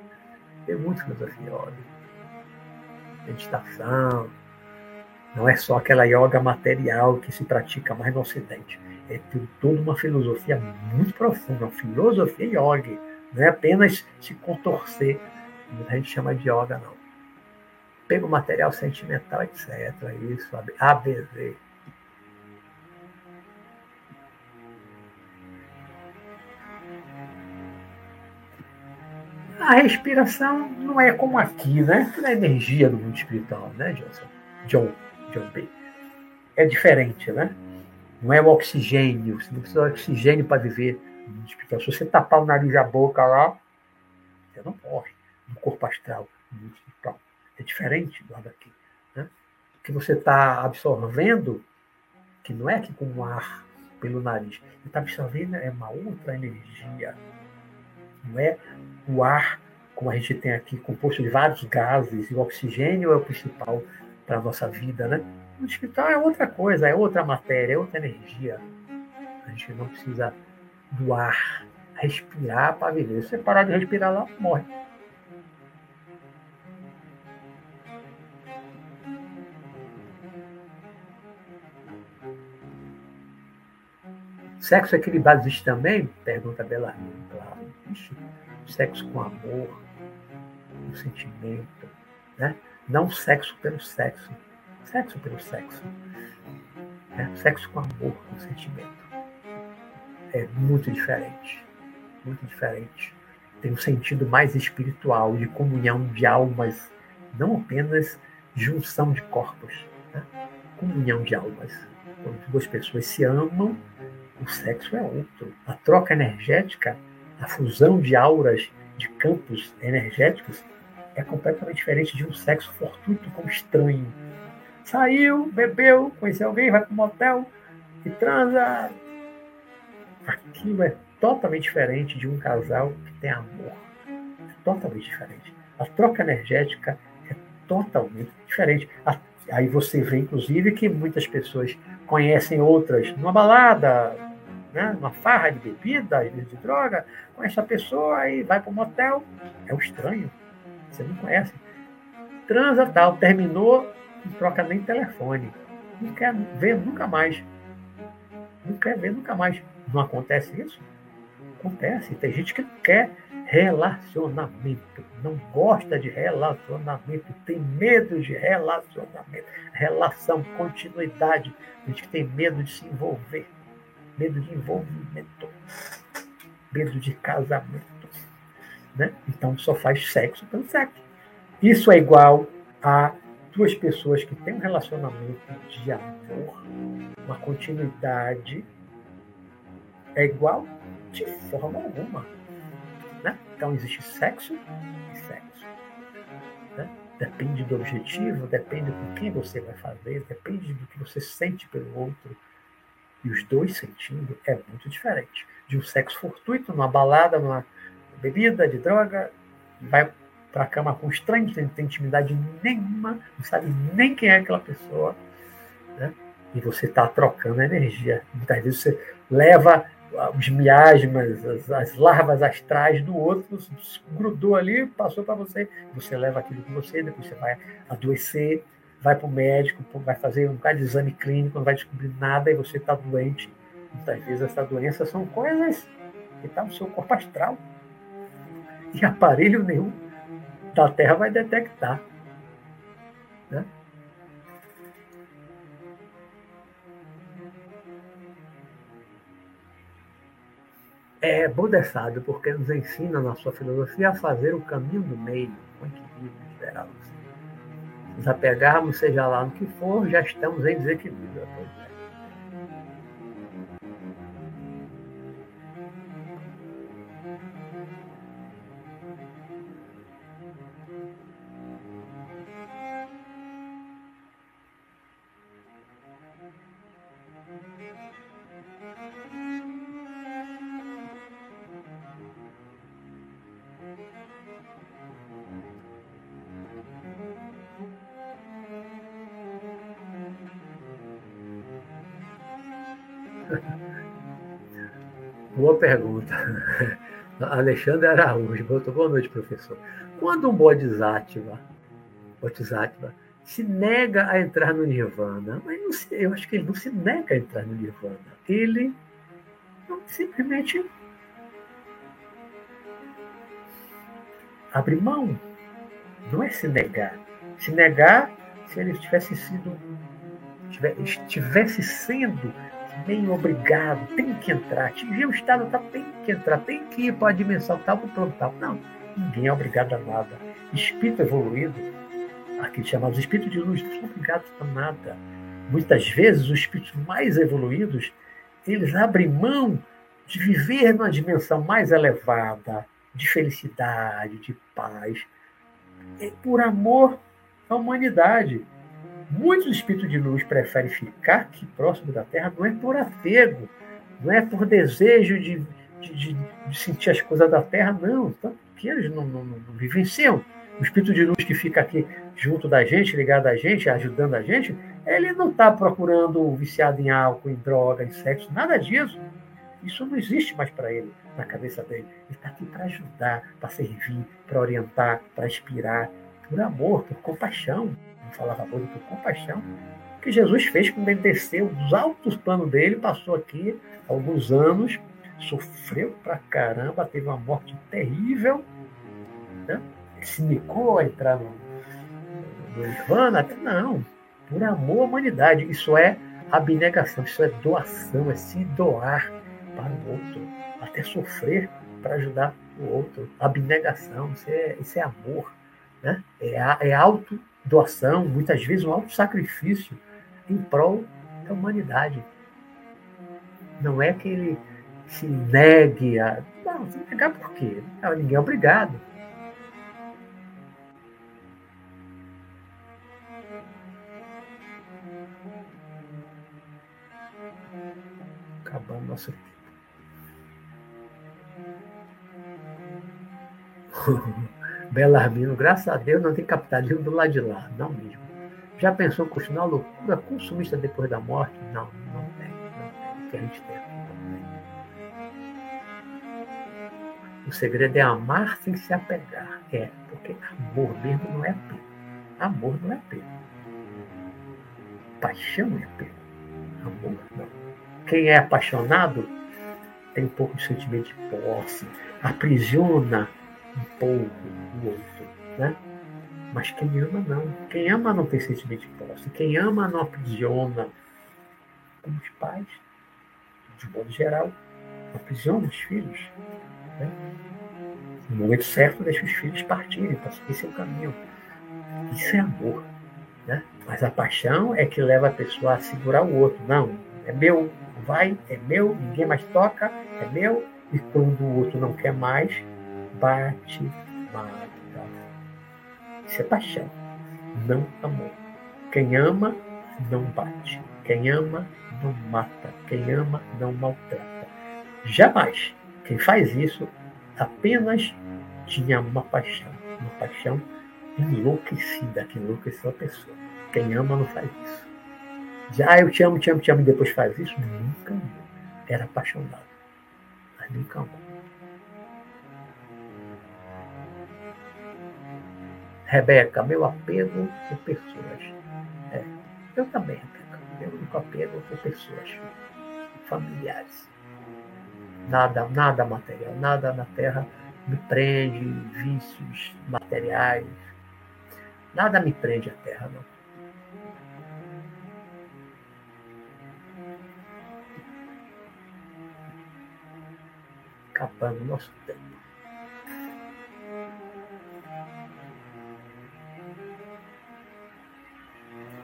Estudei muito filosofia yoga. Meditação. Não é só aquela yoga material que se pratica mais no ocidente é toda uma filosofia muito profunda, uma filosofia yoga, não é apenas se contorcer, a gente chama de yoga, não. Pega o material sentimental, etc. Isso, ABZ. A respiração não é como aqui, né? É energia do mundo espiritual, né, Johnson? John, John B. É diferente, né? Não é o oxigênio. Você não precisa de oxigênio para viver no hospital. Se você tapar o nariz e a boca lá, você não morre no corpo astral, no hospital. É diferente do lado aqui. Né? O que você está absorvendo, que não é que com o ar pelo nariz, você está absorvendo é uma outra energia. Não é o ar, como a gente tem aqui, composto de vários gases, e o oxigênio é o principal para a nossa vida, né? O hospital é outra coisa, é outra matéria, é outra energia. A gente não precisa do ar, respirar para viver. Se você parar de respirar lá, morre. Sexo equilibrado existe também? Pergunta Belarmino. Claro, existe. Sexo com amor, com sentimento, né? Não sexo pelo sexo, sexo pelo sexo. Né? Sexo com amor, com sentimento. É muito diferente, muito diferente. Tem um sentido mais espiritual, de comunhão de almas, não apenas junção de corpos. Né? Comunhão de almas. Quando duas pessoas se amam, o sexo é outro. A troca energética, a fusão de auras, de campos energéticos, é completamente diferente de um sexo fortuito com estranho. Saiu, bebeu, conheceu alguém, vai para um motel e transa. Aquilo é totalmente diferente de um casal que tem amor. É totalmente diferente. A troca energética é totalmente diferente. Aí você vê, inclusive, que muitas pessoas conhecem outras numa balada, né, uma farra de bebida, vezes de droga, com essa pessoa e vai para o motel. É um estranho. Você não conhece. Transa tal, terminou, não troca nem telefone. Não quer ver nunca mais. Não quer ver nunca mais. Não acontece isso? Acontece. Tem gente que não quer relacionamento, não gosta de relacionamento, tem medo de relacionamento, relação, continuidade, tem gente que tem medo de se envolver medo de envolvimento, medo de casamento. Né? Então só faz sexo pelo sexo. Isso é igual a duas pessoas que têm um relacionamento de amor, uma continuidade, é igual de forma alguma. Né? Então existe sexo e sexo. Né? Depende do objetivo, depende com quem você vai fazer, depende do que você sente pelo outro e os dois sentindo é muito diferente. De um sexo fortuito, numa balada, numa bebida, de droga, vai para a cama com um estranho, não tem intimidade nenhuma, não sabe nem quem é aquela pessoa, né? e você está trocando energia. Muitas vezes você leva os miasmas, as, as, larvas astrais do outro, grudou ali, passou para você, você leva aquilo com você, depois você vai adoecer, vai para o médico, vai fazer um bocado de exame clínico, não vai descobrir nada e você está doente. Muitas vezes essas doenças são coisas que estão tá no seu corpo astral. E aparelho nenhum da Terra vai detectar. Né? É Bodhisattva porque nos ensina na sua filosofia a fazer o caminho do meio, com equilíbrio geral nos apegarmos, seja lá no que for, já estamos em desequilíbrio. Pergunta. Alexandre Araújo botou boa noite, professor. Quando um bodhisattva, bodhisattva se nega a entrar no nirvana, mas não se, eu acho que ele não se nega a entrar no nirvana. Ele simplesmente abre mão. Não é se negar. Se negar, se ele tivesse sido estivesse sendo nem obrigado, tem que entrar. Atingir o estado tal, tem que entrar, tem que ir para a dimensão tal, para o plano tal. Não, ninguém é obrigado a nada. Espírito evoluído, aqui chamados espíritos de luz, não são obrigados a nada. Muitas vezes, os espíritos mais evoluídos, eles abrem mão de viver numa dimensão mais elevada, de felicidade, de paz, por amor à humanidade. Muitos espíritos de luz preferem ficar aqui próximo da Terra, não é por apego, não é por desejo de, de, de, sentir as coisas da Terra, não. Tanto que eles não, não, não vivenciam. O espírito de luz que fica aqui junto da gente, ligado a gente, ajudando a gente, Ele não está procurando viciado em álcool, em droga, em sexo, nada disso. Isso não existe mais para ele, na cabeça dele. Ele está aqui para ajudar, para servir, para orientar, para inspirar, por amor, por compaixão. Falava amor, por compaixão. Que Jesus fez quando ele desceu dos altos planos dele, passou aqui alguns anos, sofreu pra caramba, teve uma morte terrível, né? se negou a entrar no, no Nirvana. Não, por amor à humanidade. Isso é abnegação, isso é doação, é se doar para o outro, até sofrer para ajudar o outro. Abnegação, isso é, isso é amor, né? é, é auto-doação, muitas vezes um auto-sacrifício em prol da humanidade. Não é que ele se negue a. Não, se negar por quê? Não, ninguém é obrigado. Acabando nosso tempo. Belarmino, graças a Deus, não tem capitalismo do lado de lá, não mesmo. Já pensou continuar a loucura consumista depois da morte? Não, não tem, não tem. O que a gente tem não tem. O segredo é amar sem se apegar. É, porque amor mesmo não é apego. Amor não é apego. Paixão é apego. Amor não. Quem é apaixonado tem um pouco de sentimento de posse, aprisiona um pouco o outro, né? Mas quem ama não. Quem ama não tem sentimento de posse. Quem ama não aprisiona. Os pais, de modo geral, aprisionam os filhos. Né? No momento certo, deixa os filhos partirem para seguir seu caminho. Isso é amor. Né? Mas a paixão é que leva a pessoa a segurar o outro. Não, é meu, vai, é meu, ninguém mais toca, é meu. E quando o outro não quer mais, bate, mata. Isso é paixão, não amor. Quem ama, não bate. Quem ama, não mata. Quem ama, não maltrata. Jamais. Quem faz isso apenas tinha uma paixão. Uma paixão enlouquecida, que enlouqueceu a pessoa. Quem ama não faz isso. Já ah, eu te amo, te amo, te amo, e depois faz isso? Nunca amou. Era apaixonado. Mas nunca amou. Rebeca, meu apego por pessoas. É, eu também, Rebeca. Meu único apego por pessoas, familiares. Nada, nada material, nada na terra me prende, vícios materiais. Nada me prende à terra, não. Acabando nosso tempo.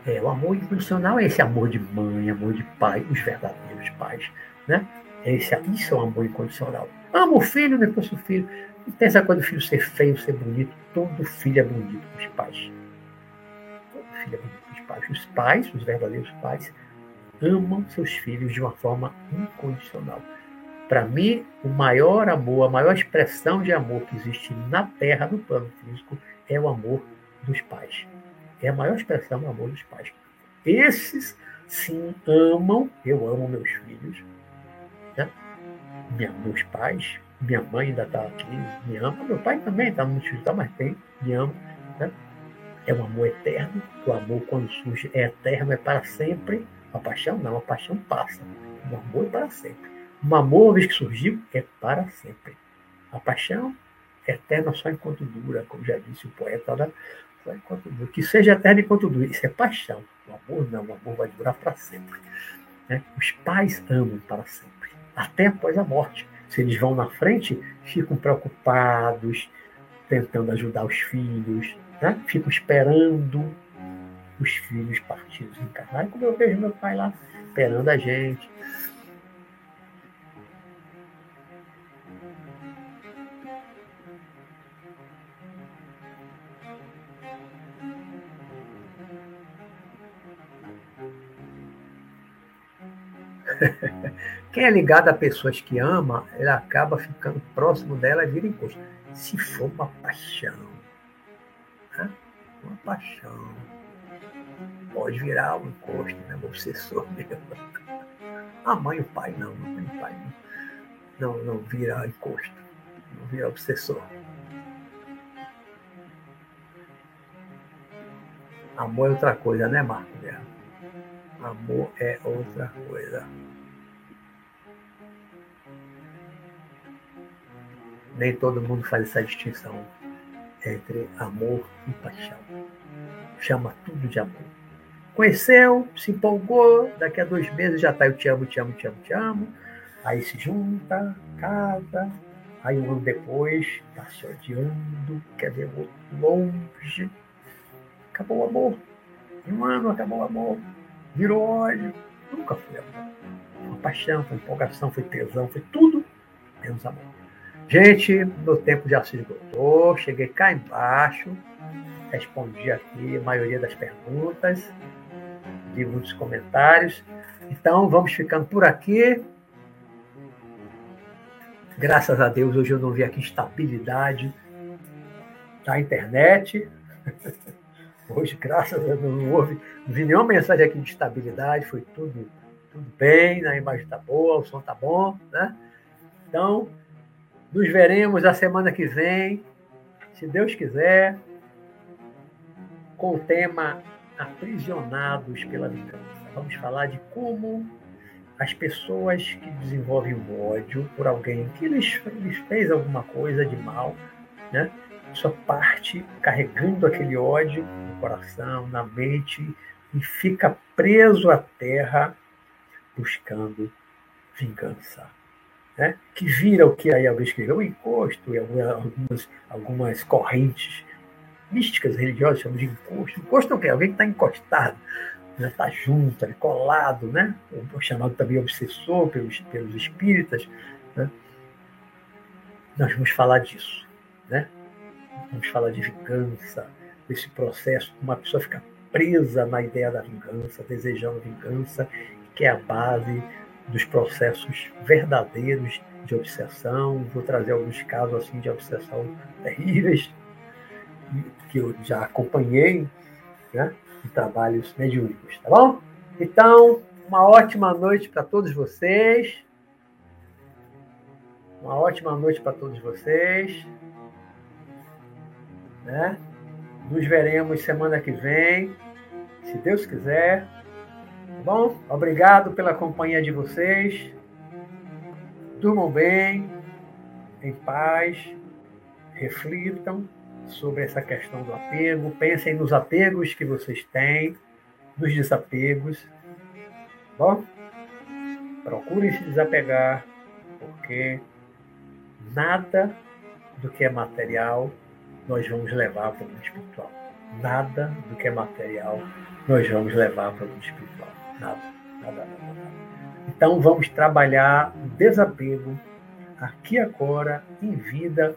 É, o amor incondicional é esse amor de mãe, amor de pai, os verdadeiros pais. Né? É esse, isso é o amor incondicional. Amo o filho, depois o filho. Não tem essa coisa filho ser feio, ser bonito. Todo filho é bonito com os pais. Todo filho é bonito com os pais. Os pais, os verdadeiros pais, amam seus filhos de uma forma incondicional. Para mim, o maior amor, a maior expressão de amor que existe na Terra, no plano físico, é o amor dos pais. É a maior expressão do amor dos pais. Esses, sim, amam, eu amo meus filhos, né? Minha, meus pais, minha mãe ainda está aqui, me ama, meu pai também está no hospital, mas tem, me ama. Né? É um amor eterno, o amor quando surge é eterno, é para sempre. A paixão não, a paixão passa. O amor é para sempre. Um amor, uma vez que surgiu, é para sempre. A paixão é eterna só enquanto dura, como já disse o poeta, né? Enquanto dura. Que seja eterno enquanto dura. Isso é paixão. O amor não, o amor vai durar para sempre. Né? Os pais amam para sempre, até após a morte. Se eles vão na frente, ficam preocupados, tentando ajudar os filhos, né? ficam esperando os filhos partidos encarnar. Como eu vejo meu pai lá esperando a gente, Quem é ligado a pessoas que ama, ele acaba ficando próximo dela e vira encosto. Se for uma paixão, né? uma paixão, Pode virar um encosto, né? Um obsessor mesmo. A mãe e o pai não, a mãe e o pai não, não, não vira encosto, não vira obsessor. Amor é outra coisa, né, Marco? Amor é outra coisa. Nem todo mundo faz essa distinção entre amor e paixão. Chama tudo de amor. Conheceu, se empolgou, daqui a dois meses já está eu te amo, te amo, te amo, te amo. Aí se junta, casa, aí um ano depois está se odiando, quer ver longe. Acabou o amor. Em um ano acabou o amor. Virou ódio. Nunca foi amor. Foi paixão, foi empolgação, foi tesão, foi tudo menos amor. Gente, meu tempo já se esgotou. Cheguei cá embaixo. Respondi aqui a maioria das perguntas vi muitos comentários. Então, vamos ficando por aqui. Graças a Deus, hoje eu não vi aqui instabilidade da internet. Hoje, graças a Deus, não houve, não vi nenhuma mensagem aqui de estabilidade, foi tudo, tudo bem, a imagem está boa, o som está bom, né? Então, nos veremos a semana que vem, se Deus quiser, com o tema aprisionados pela vingança. Vamos falar de como as pessoas que desenvolvem o ódio por alguém que lhes, lhes fez alguma coisa de mal, né? Só parte carregando aquele ódio no coração, na mente e fica preso à terra buscando vingança. Né? Que vira o que aí alguém escreveu, o encosto e algumas, algumas correntes místicas religiosas chamam de encosto. Encosto é o quê? Alguém que está encostado, está né? Junto, ali, colado, né? Ou chamado também obsessor pelos, pelos espíritas. Né? Nós vamos falar disso. Né? Vamos falar de vingança, desse processo, uma pessoa fica presa na ideia da vingança, desejando vingança, que é a base dos processos verdadeiros de obsessão. Vou trazer alguns casos assim de obsessão terríveis, que eu já acompanhei né, em trabalhos mediúnicos, tá bom? Então, uma ótima noite para todos vocês. Uma ótima noite para todos vocês. Né? Nos veremos semana que vem, se Deus quiser. Tá bom? Obrigado pela companhia de vocês. Durmam bem, em paz, reflitam sobre essa questão do apego. Pensem nos apegos que vocês têm, nos desapegos. Bom, procurem se desapegar, porque nada do que é material nós vamos levar para o mundo espiritual. Nada do que é material nós vamos levar para o mundo espiritual. Nada, nada, nada, nada. Então vamos trabalhar o desapego aqui agora, em vida,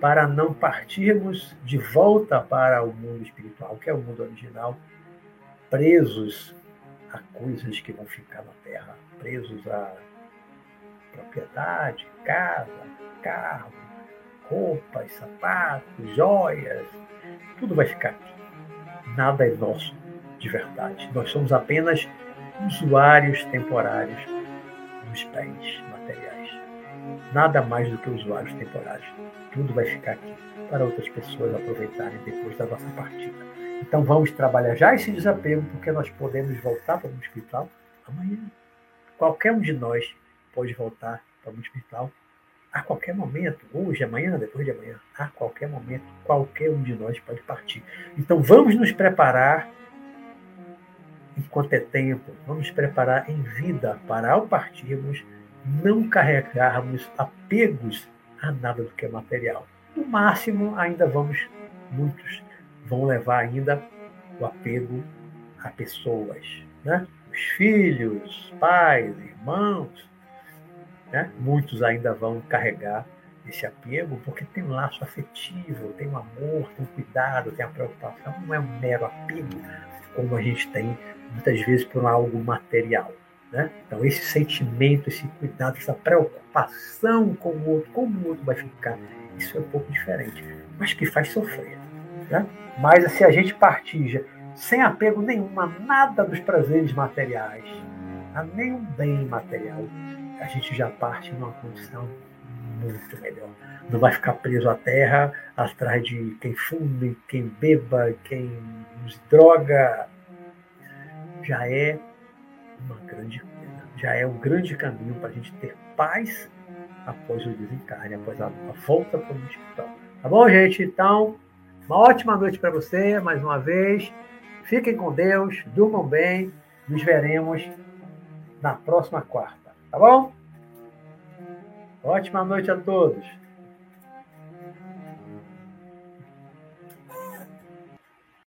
para não partirmos de volta para o mundo espiritual, que é o mundo original, presos a coisas que vão ficar na terra, presos a propriedade, casa, carro, roupas, sapatos, joias, tudo vai ficar aqui. Nada é nosso de verdade. Nós somos apenas usuários temporários dos bens materiais. Nada mais do que usuários temporários tudo vai ficar aqui para outras pessoas aproveitarem depois da nossa partida. Então vamos trabalhar já esse desapego, porque nós podemos voltar para o espiritual amanhã. Qualquer um de nós pode voltar para o espiritual a qualquer momento, hoje, amanhã, depois de amanhã, a qualquer momento, qualquer um de nós pode partir. Então vamos nos preparar enquanto é tempo, vamos nos preparar em vida para ao partirmos não carregarmos apegos a nada do que é material. No máximo, ainda vamos, muitos vão levar ainda o apego a pessoas, né? Os filhos, pais, irmãos, né? Muitos ainda vão carregar esse apego porque tem um laço afetivo, tem um amor, tem um cuidado, tem a preocupação. Não é um mero apego como a gente tem muitas vezes por algo material. Né? Então, esse sentimento, esse cuidado, essa preocupação com o outro, como o outro vai ficar, isso é um pouco diferente, mas que faz sofrer. Né? Mas se a gente partir sem apego nenhum a nada dos prazeres materiais, a nenhum bem material, a gente já parte numa condição muito melhor. Não vai ficar preso à terra atrás de quem fume, quem beba, quem nos droga. Já é uma grande já é um grande caminho para a gente ter paz após o desencarne, após a, a volta para o hospital. Tá bom, gente? Então, uma ótima noite para você, mais uma vez. Fiquem com Deus, durmam bem. Nos veremos na próxima quarta. Tá bom? Ótima noite a todos.